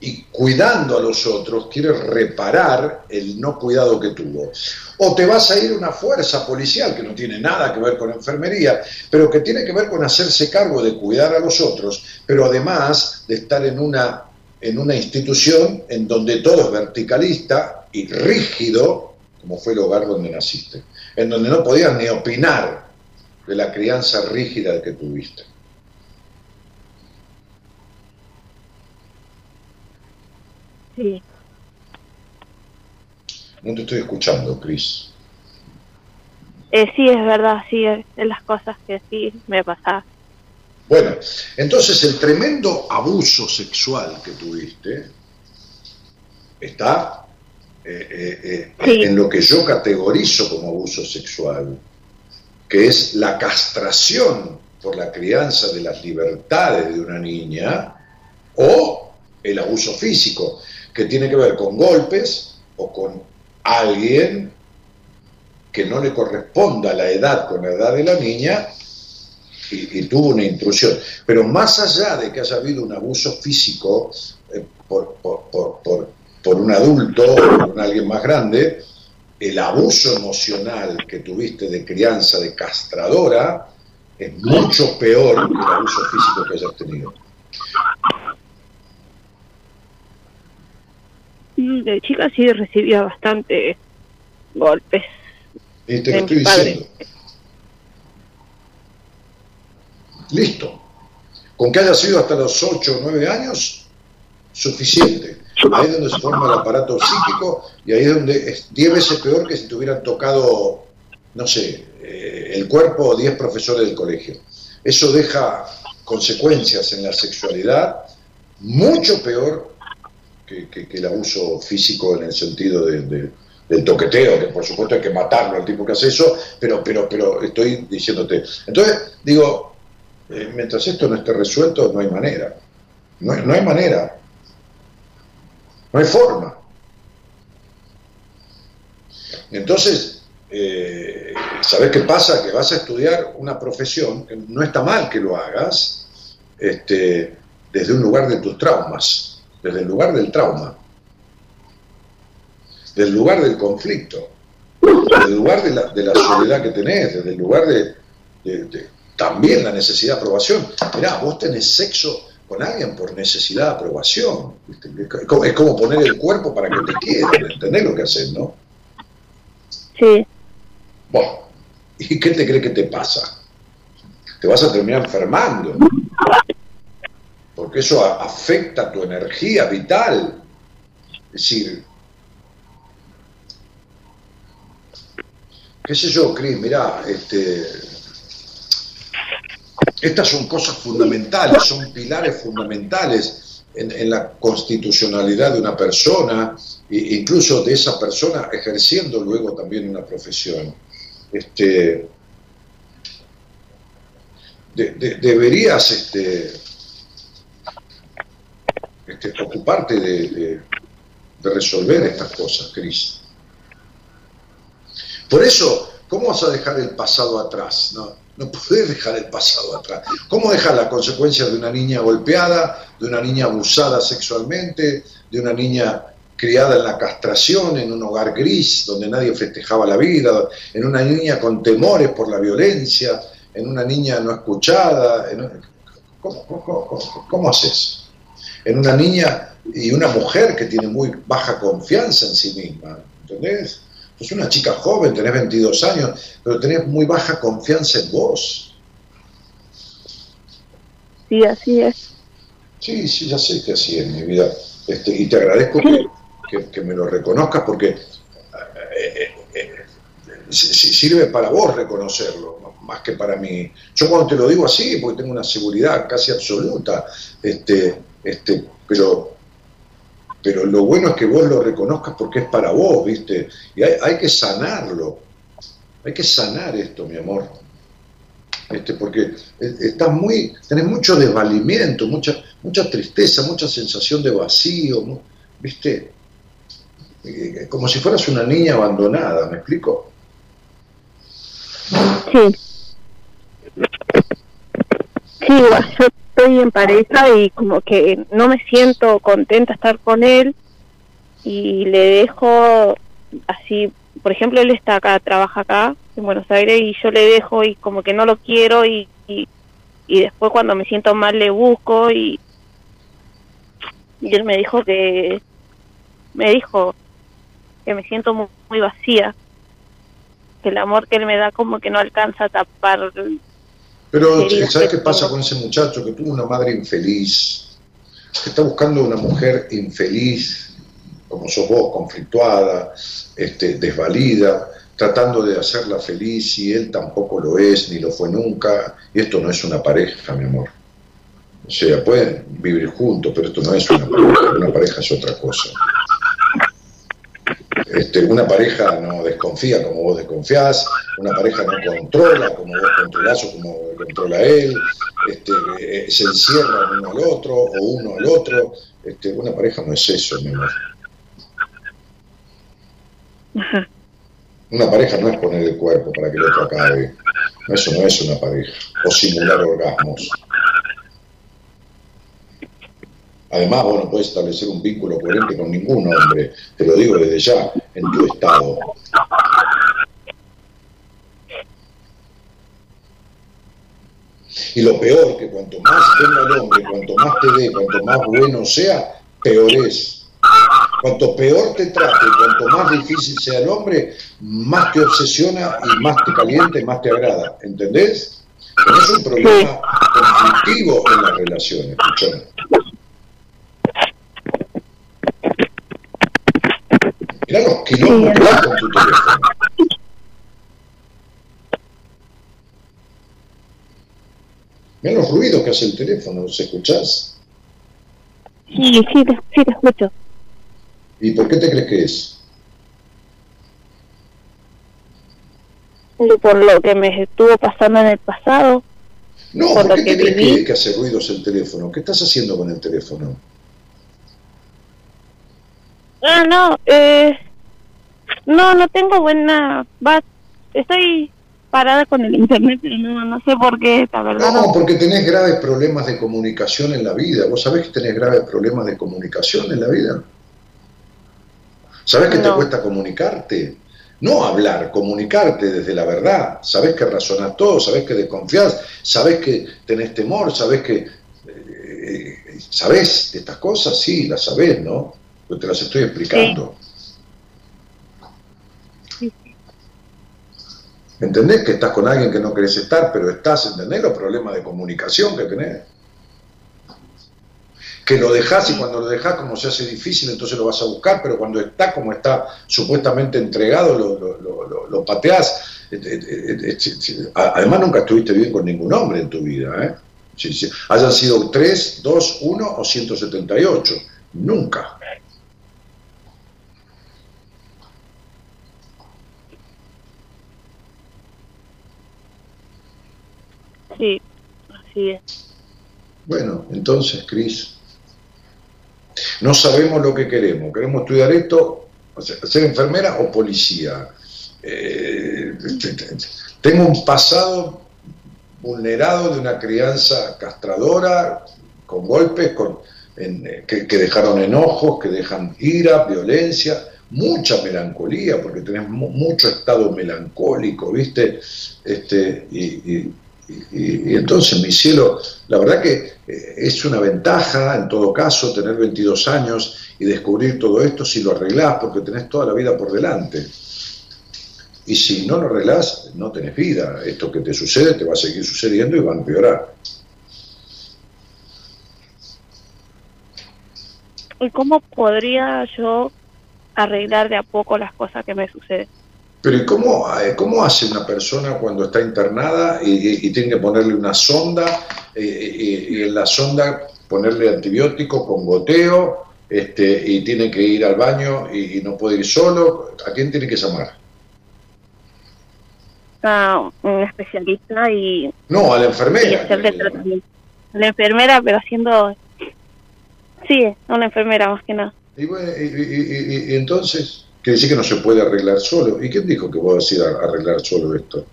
y cuidando a los otros quiere reparar el no cuidado que tuvo. O te vas a ir a una fuerza policial que no tiene nada que ver con enfermería, pero que tiene que ver con hacerse cargo de cuidar a los otros, pero además de estar en una, en una institución en donde todo es verticalista y rígido, como fue el hogar donde naciste, en donde no podías ni opinar de la crianza rígida que tuviste. Sí. No te estoy escuchando, Cris. Eh, sí, es verdad, sí, es las cosas que sí me pasaban. Bueno, entonces el tremendo abuso sexual que tuviste está eh, eh, eh, en lo que yo categorizo como abuso sexual, que es la castración por la crianza de las libertades de una niña o el abuso físico, que tiene que ver con golpes o con alguien que no le corresponda la edad con la edad de la niña y, tuvo una intrusión. Pero más allá de que haya habido un abuso físico eh, por, por- por- por- un adulto o por alguien más grande, el abuso emocional que tuviste de crianza, de castradora, es mucho peor que el abuso físico que hayas tenido. De chica sí recibía bastante golpes. Y te lo estoy diciendo. Listo. Con que haya sido hasta los 8 o 9 años, suficiente. Ahí es donde se forma el aparato psíquico y ahí es donde es 10 veces peor que si te hubieran tocado, no sé, eh, el cuerpo 10 profesores del colegio. Eso deja consecuencias en la sexualidad mucho peor que, el abuso físico en el sentido de- de- del toqueteo, que por supuesto hay que matarlo al tipo que hace eso, pero, pero, pero estoy diciéndote. Entonces, digo, eh, mientras esto no esté resuelto, no hay manera. No, no hay manera. No hay forma. Entonces, eh, ¿sabes qué pasa? Que vas a estudiar una profesión, no está mal que lo hagas, este, desde un lugar de tus traumas, desde el lugar del trauma, del lugar del conflicto, desde el lugar de la, de la soledad que tenés, desde el lugar de, de- de- también la necesidad de aprobación. Mirá, vos tenés sexo con alguien por necesidad de aprobación. ¿viste? Es como, es como poner el cuerpo para que te quieran, ¿entendés lo que haces, no? Sí, Bueno, ¿y qué te cree que te pasa? Te vas a terminar enfermando. Porque eso afecta tu energía vital. Es decir, qué sé yo, Cris, mirá, este, estas son cosas fundamentales, son pilares fundamentales en, la constitucionalidad de una persona, e incluso de esa persona ejerciendo luego también una profesión. Este, de- de- deberías este, este, ocuparte de, resolver estas cosas, Cris. Por eso, ¿cómo vas a dejar el pasado atrás? No, no podés dejar el pasado atrás. ¿Cómo dejar las consecuencias de una niña golpeada, de una niña abusada sexualmente, de una niña criada en la castración, en un hogar gris, donde nadie festejaba la vida, en una niña con temores por la violencia, en una niña no escuchada? ¿Cómo, cómo- cómo- cómo haces? En una niña y una mujer que tiene muy baja confianza en sí misma, ¿entendés? Sos una chica joven, tenés 22 años, pero tenés muy baja confianza en vos. sí, así es. Sí, sí, ya sé que así es mi vida. Este, y te agradezco que, que- que me lo reconozcas porque eh, eh, eh, si- si- sirve para vos reconocerlo, más que para mí. Yo cuando te lo digo así, porque tengo una seguridad casi absoluta, este, este, pero, pero lo bueno es que vos lo reconozcas porque es para vos, ¿viste? Y hay, hay que sanarlo. Hay que sanar esto, mi amor. Este, porque estás muy, tenés mucho desvalimiento, mucha, mucha tristeza, mucha sensación de vacío, ¿viste? Eh, Como si fueras una niña abandonada, ¿me explico? Sí. Sí, estoy en pareja y como que no me siento contenta estar con él y le dejo así, por ejemplo, él está acá, trabaja acá en Buenos Aires y yo le dejo y como que no lo quiero y, y, después cuando me siento mal le busco y, y él me dijo que me dijo que me siento muy, muy vacía que el amor que él me da como que no alcanza a tapar Pero, ¿sabes qué pasa con ese muchacho que tuvo una madre infeliz? Que está buscando una mujer infeliz, como sos vos, conflictuada, este, desvalida, tratando de hacerla feliz y él tampoco lo es, ni lo fue nunca. Y esto no es una pareja, mi amor. O sea, pueden vivir juntos, pero esto no es una pareja. Una pareja es otra cosa. Este, una pareja no desconfía como vos desconfías, una pareja no controla como vos controlás o como controla él, este, eh, se encierran uno al otro o uno al otro. Este, una pareja no es eso, mi amor. Una pareja no es poner el cuerpo para que el otro acabe. Eso no es una pareja. O simular orgasmos. Además, vos no puedes establecer un vínculo coherente con ningún hombre. Te lo digo desde ya, en tu estado. Y lo peor, que cuanto más tenga el hombre, cuanto más te dé, cuanto más bueno sea, peor es. Cuanto peor te trate, cuanto más difícil sea el hombre, más te obsesiona y más te calienta y más te agrada. ¿Entendés? Tenés un problema conflictivo en las relaciones, escuchame. Mirá los quilombos que con tu teléfono. Mirá los ruidos que hace el teléfono, ¿los escuchás? Sí, sí, te, sí, te escucho. ¿Y por qué te crees que es? Por lo que me estuvo pasando en el pasado. No, Por ¿por lo qué que te crees que, que hace ruidos el teléfono? ¿Qué estás haciendo con el teléfono? Ah, no, eh, no, no tengo buena, va, estoy parada con el internet, pero no, no sé por qué, la verdad. No, porque tenés graves problemas de comunicación en la vida. ¿Vos sabés que tenés graves problemas de comunicación en la vida? ¿Sabés que te cuesta comunicarte? No hablar, comunicarte desde la verdad. Sabés que razonás todo, sabés que desconfías, sabés que tenés temor, sabés que... eh, ¿Sabés de estas cosas? Sí, las sabés, ¿no? Yo te las estoy explicando. ¿Entendés que estás con alguien que no querés estar, pero estás, ¿entendés los problemas de comunicación que tenés? Que lo dejás y cuando lo dejás como se hace difícil, entonces lo vas a buscar, pero cuando está como está supuestamente entregado, lo, lo, lo, lo- lo pateás. Sí, sí. Además nunca estuviste bien con ningún hombre en tu vida, ¿eh? Sí, sí. Hayan sido 3, 2, 1 o 178. Nunca. Sí, así es. Bueno, entonces, Cris, no sabemos lo que queremos. Queremos estudiar esto, ser enfermera o policía. Eh, tengo un pasado vulnerado de una crianza castradora, con golpes, con, en- eh, que, que dejaron enojos, que dejan ira, violencia, mucha melancolía, porque tenés mu- mucho estado melancólico, ¿viste? Este, y, y- y- y entonces, mi cielo, la verdad que eh, es una ventaja, en todo caso, tener 22 años y descubrir todo esto si lo arreglás, porque tenés toda la vida por delante. Y si no lo arreglás, no tenés vida. Esto que te sucede te va a seguir sucediendo y va a empeorar. ¿Y cómo podría yo arreglar de a poco las cosas que me suceden? Pero ¿y cómo, eh, cómo hace una persona cuando está internada y, y- y tiene que ponerle una sonda eh, y, y en la sonda ponerle antibiótico con goteo este, y tiene que ir al baño y, no puede ir solo? ¿A quién tiene que llamar? A un especialista y, No, a la enfermera. La enfermera, pero haciendo... Sí, una enfermera más que nada. Y, bueno, y- y- y- y entonces, quiere decir que no se puede arreglar solo. ¿Y quién dijo que vos vas a ir a arreglar solo esto?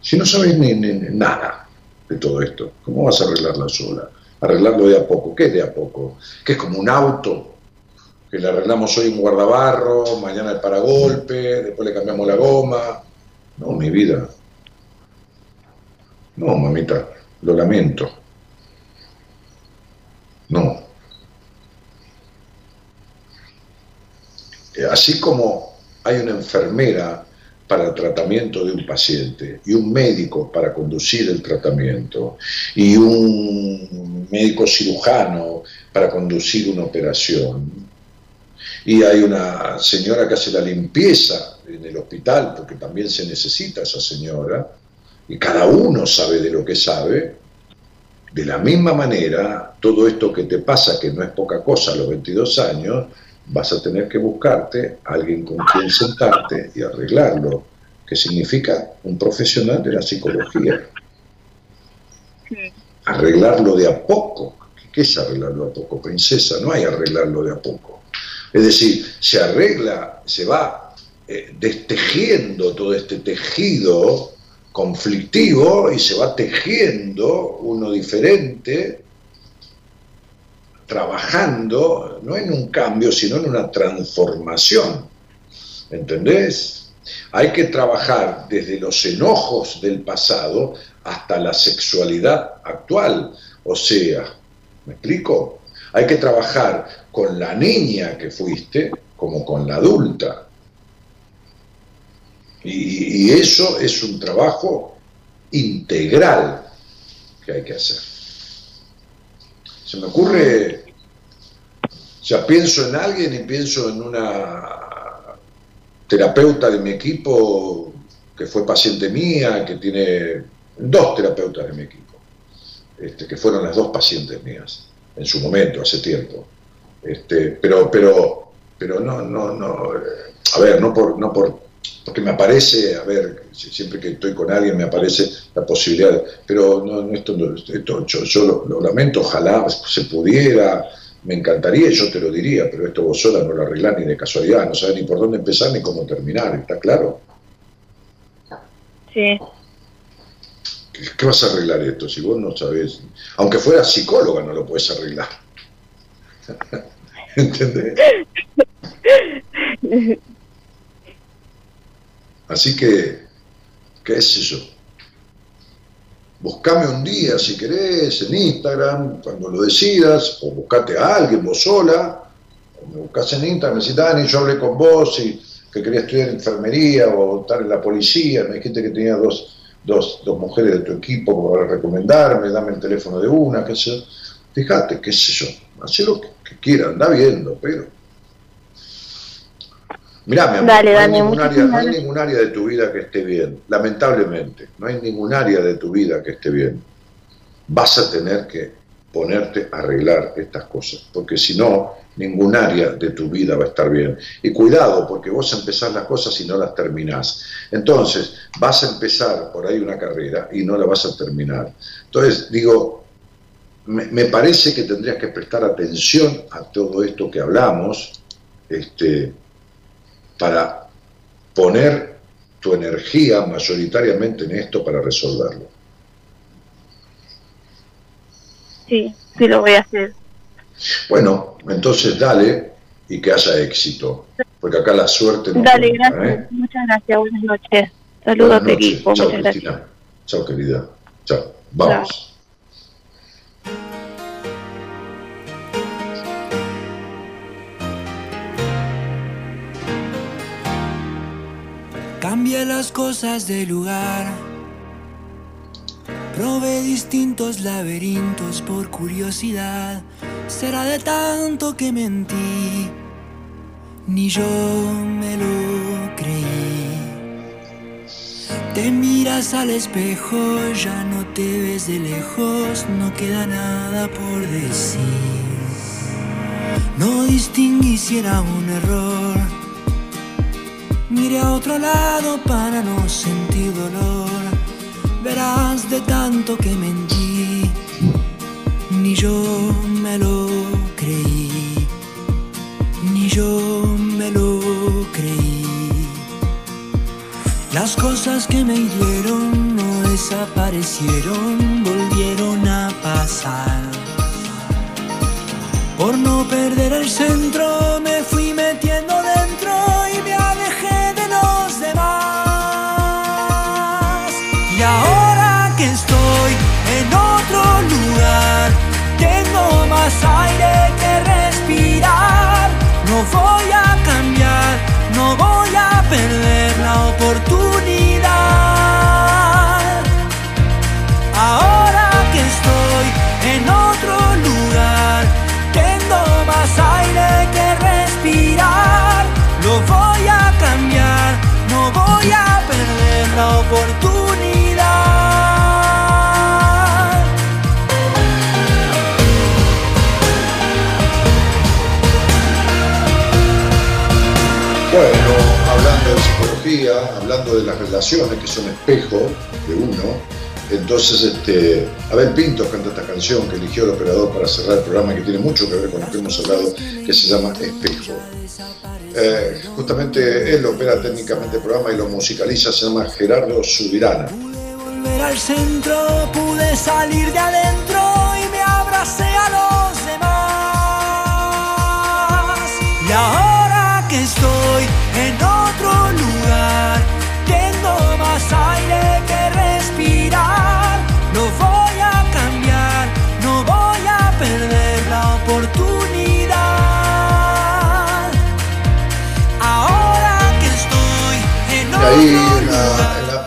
Si no sabes ni nada de todo esto, ¿cómo vas a arreglarla sola? Arreglarlo de a poco. ¿Qué es de a poco? Que es como un auto, que le arreglamos hoy un guardabarro, mañana el paragolpe, después le cambiamos la goma. No, mi vida. No, mamita, lo lamento. No. Así como hay una enfermera para el tratamiento de un paciente y un médico para conducir el tratamiento y un médico cirujano para conducir una operación y hay una señora que hace la limpieza en el hospital porque también se necesita esa señora y cada uno sabe de lo que sabe de la misma manera todo esto que te pasa que no es poca cosa a los 22 años vas a tener que buscarte a alguien con quien sentarte y arreglarlo, que significa un profesional de la psicología. Arreglarlo de a poco. ¿Qué es arreglarlo a poco, princesa? No hay arreglarlo de a poco. Es decir, se arregla, se va eh, destejiendo todo este tejido conflictivo y se va tejiendo uno diferente, trabajando no en un cambio, sino en una transformación. ¿Entendés? Hay que trabajar desde los enojos del pasado hasta la sexualidad actual. O sea, ¿me explico? Hay que trabajar con la niña que fuiste como con la adulta. Y, y eso es un trabajo integral que hay que hacer. Se me ocurre, sea, pienso en alguien y pienso en una terapeuta de mi equipo que fue paciente mía, que tiene dos terapeutas de mi equipo, este, que fueron las dos pacientes mías en su momento, hace tiempo. Este, pero, pero, pero no, no, no, eh, a ver, no por, no por, porque me aparece, a ver, si- siempre que estoy con alguien me aparece la posibilidad, pero no, no, esto, no- esto yo, yo lo, lo lamento, ojalá se pudiera, me encantaría y yo te lo diría, pero esto vos sola no lo arreglás ni de casualidad, no sabes ni por dónde empezar ni cómo terminar, ¿está claro? Sí. ¿Qué, qué vas a arreglar esto si vos no sabés? Aunque fueras psicóloga no lo puedes arreglar. ¿Entendés? Así que, qué sé yo. Buscame un día si querés en Instagram, cuando lo decidas, o buscate a alguien vos sola, o me buscas en Instagram, me decís, Dani, yo hablé con vos y que quería estudiar enfermería o estar en la policía, me dijiste que tenía dos, dos, dos mujeres de tu equipo para recomendarme, dame el teléfono de una, qué sé yo. Fíjate, qué sé yo, hacé lo que, que quieras, anda viendo, pero... Mirá, mi amor, Dale, no, hay Dani, área, no hay ningún área de tu vida que esté bien, lamentablemente, no hay ningún área de tu vida que esté bien. Vas a tener que ponerte a arreglar estas cosas, porque si no, ningún área de tu vida va a estar bien. Y cuidado, porque vos empezás las cosas y no las terminás. Entonces, vas a empezar por ahí una carrera y no la vas a terminar. Entonces, digo, me, me parece que tendrías que prestar atención a todo esto que hablamos, este, para poner tu energía mayoritariamente en esto para resolverlo. Sí, sí lo voy a hacer. Bueno, entonces dale y que haya éxito, porque acá la suerte no Dale, cuenta, gracias. ¿eh? Muchas gracias. Buenas noches. Saludos Buenas a tu noches. equipo. Chao, Muchas gracias. Cristina. Chao, querida. Chao. Vamos. Cambia las cosas de lugar. Probé distintos laberintos por curiosidad. Será de tanto que mentí. Ni yo me lo creí. Te miras al espejo, ya no te ves de lejos, no queda nada por decir. No distinguí si era un error. Mire a otro lado para no sentir dolor. Verás de tanto que mentí, ni yo me lo creí, ni yo me lo creí. Las cosas que me hirieron no desaparecieron, volvieron a pasar. Por no perder el centro me fui metiendo hablando de las relaciones que son espejo de uno, Entonces, este, Abel Pinto canta esta canción que eligió el operador para cerrar el programa, que tiene mucho que ver con lo que hemos hablado, que se llama Espejo. Eh, justamente él opera técnicamente el programa y lo musicaliza, se llama Gerardo Subirana. volver al centro, pude salir de adentro y me abracé a los demás. Y ahora que estoy en otro lugar,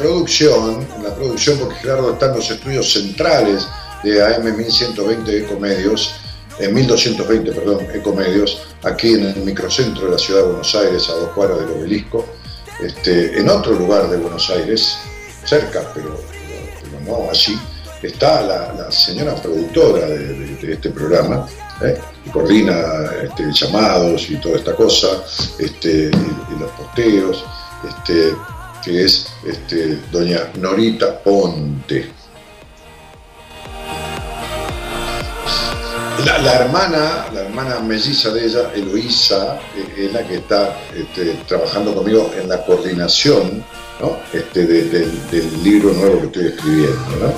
producción, la producción, porque Gerardo está en los estudios centrales de AM 1120 Ecomedios, en 1220, perdón, Ecomedios, aquí en el microcentro de la ciudad de Buenos Aires, a dos cuadras del obelisco, este, en otro lugar de Buenos Aires, cerca, pero, no allí, está la, señora productora de, este programa, ¿eh? que coordina este, llamados y toda esta cosa, este, y los posteos, este, que es este, doña Norita Ponte. La, hermana, la hermana melliza de ella, Eloísa, es la que está este, trabajando conmigo en la coordinación ¿no? este, de- del- del libro nuevo que estoy escribiendo, ¿no?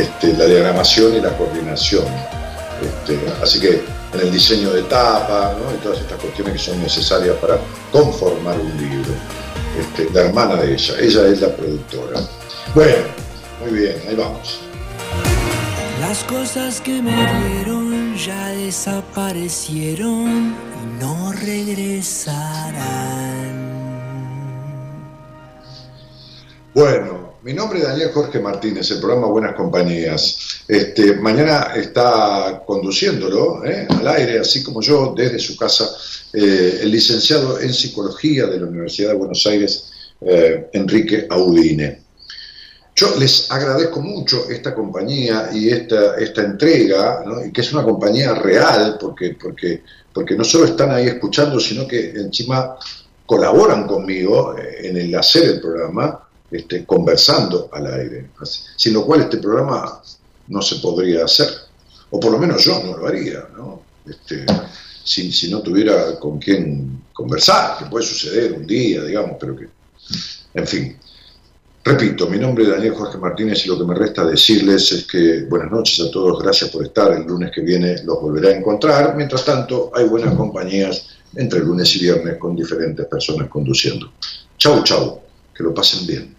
este, la diagramación y la coordinación. Este, así que en el diseño de tapa ¿no? y todas estas cuestiones que son necesarias para conformar un libro. Este, la hermana de ella, ella es la productora. Bueno, muy bien, ahí vamos. Las cosas que me dieron ya desaparecieron y no regresarán. Bueno, mi nombre es Daniel Jorge Martínez, el programa Buenas Compañías. Este, mañana está conduciéndolo ¿eh? al aire, así como yo, desde su casa, eh, el licenciado en Psicología de la Universidad de Buenos Aires, eh, Enrique Audine. Yo les agradezco mucho esta compañía y esta, esta entrega, que es una compañía real, porque, porque, porque no solo están ahí escuchando, sino que encima colaboran conmigo en el hacer el programa, conversando al aire. Sin lo cual este programa no se podría hacer, o por lo menos yo no lo haría, ¿no? Este, si, si no tuviera con quién conversar, que puede suceder un día, digamos, pero que, en fin. Repito, mi nombre es Daniel Jorge Martínez y lo que me resta decirles es que buenas noches a todos, gracias por estar, el lunes que viene los volveré a encontrar, mientras tanto hay buenas compañías entre lunes y viernes con diferentes personas conduciendo. Chau, chau, que lo pasen bien.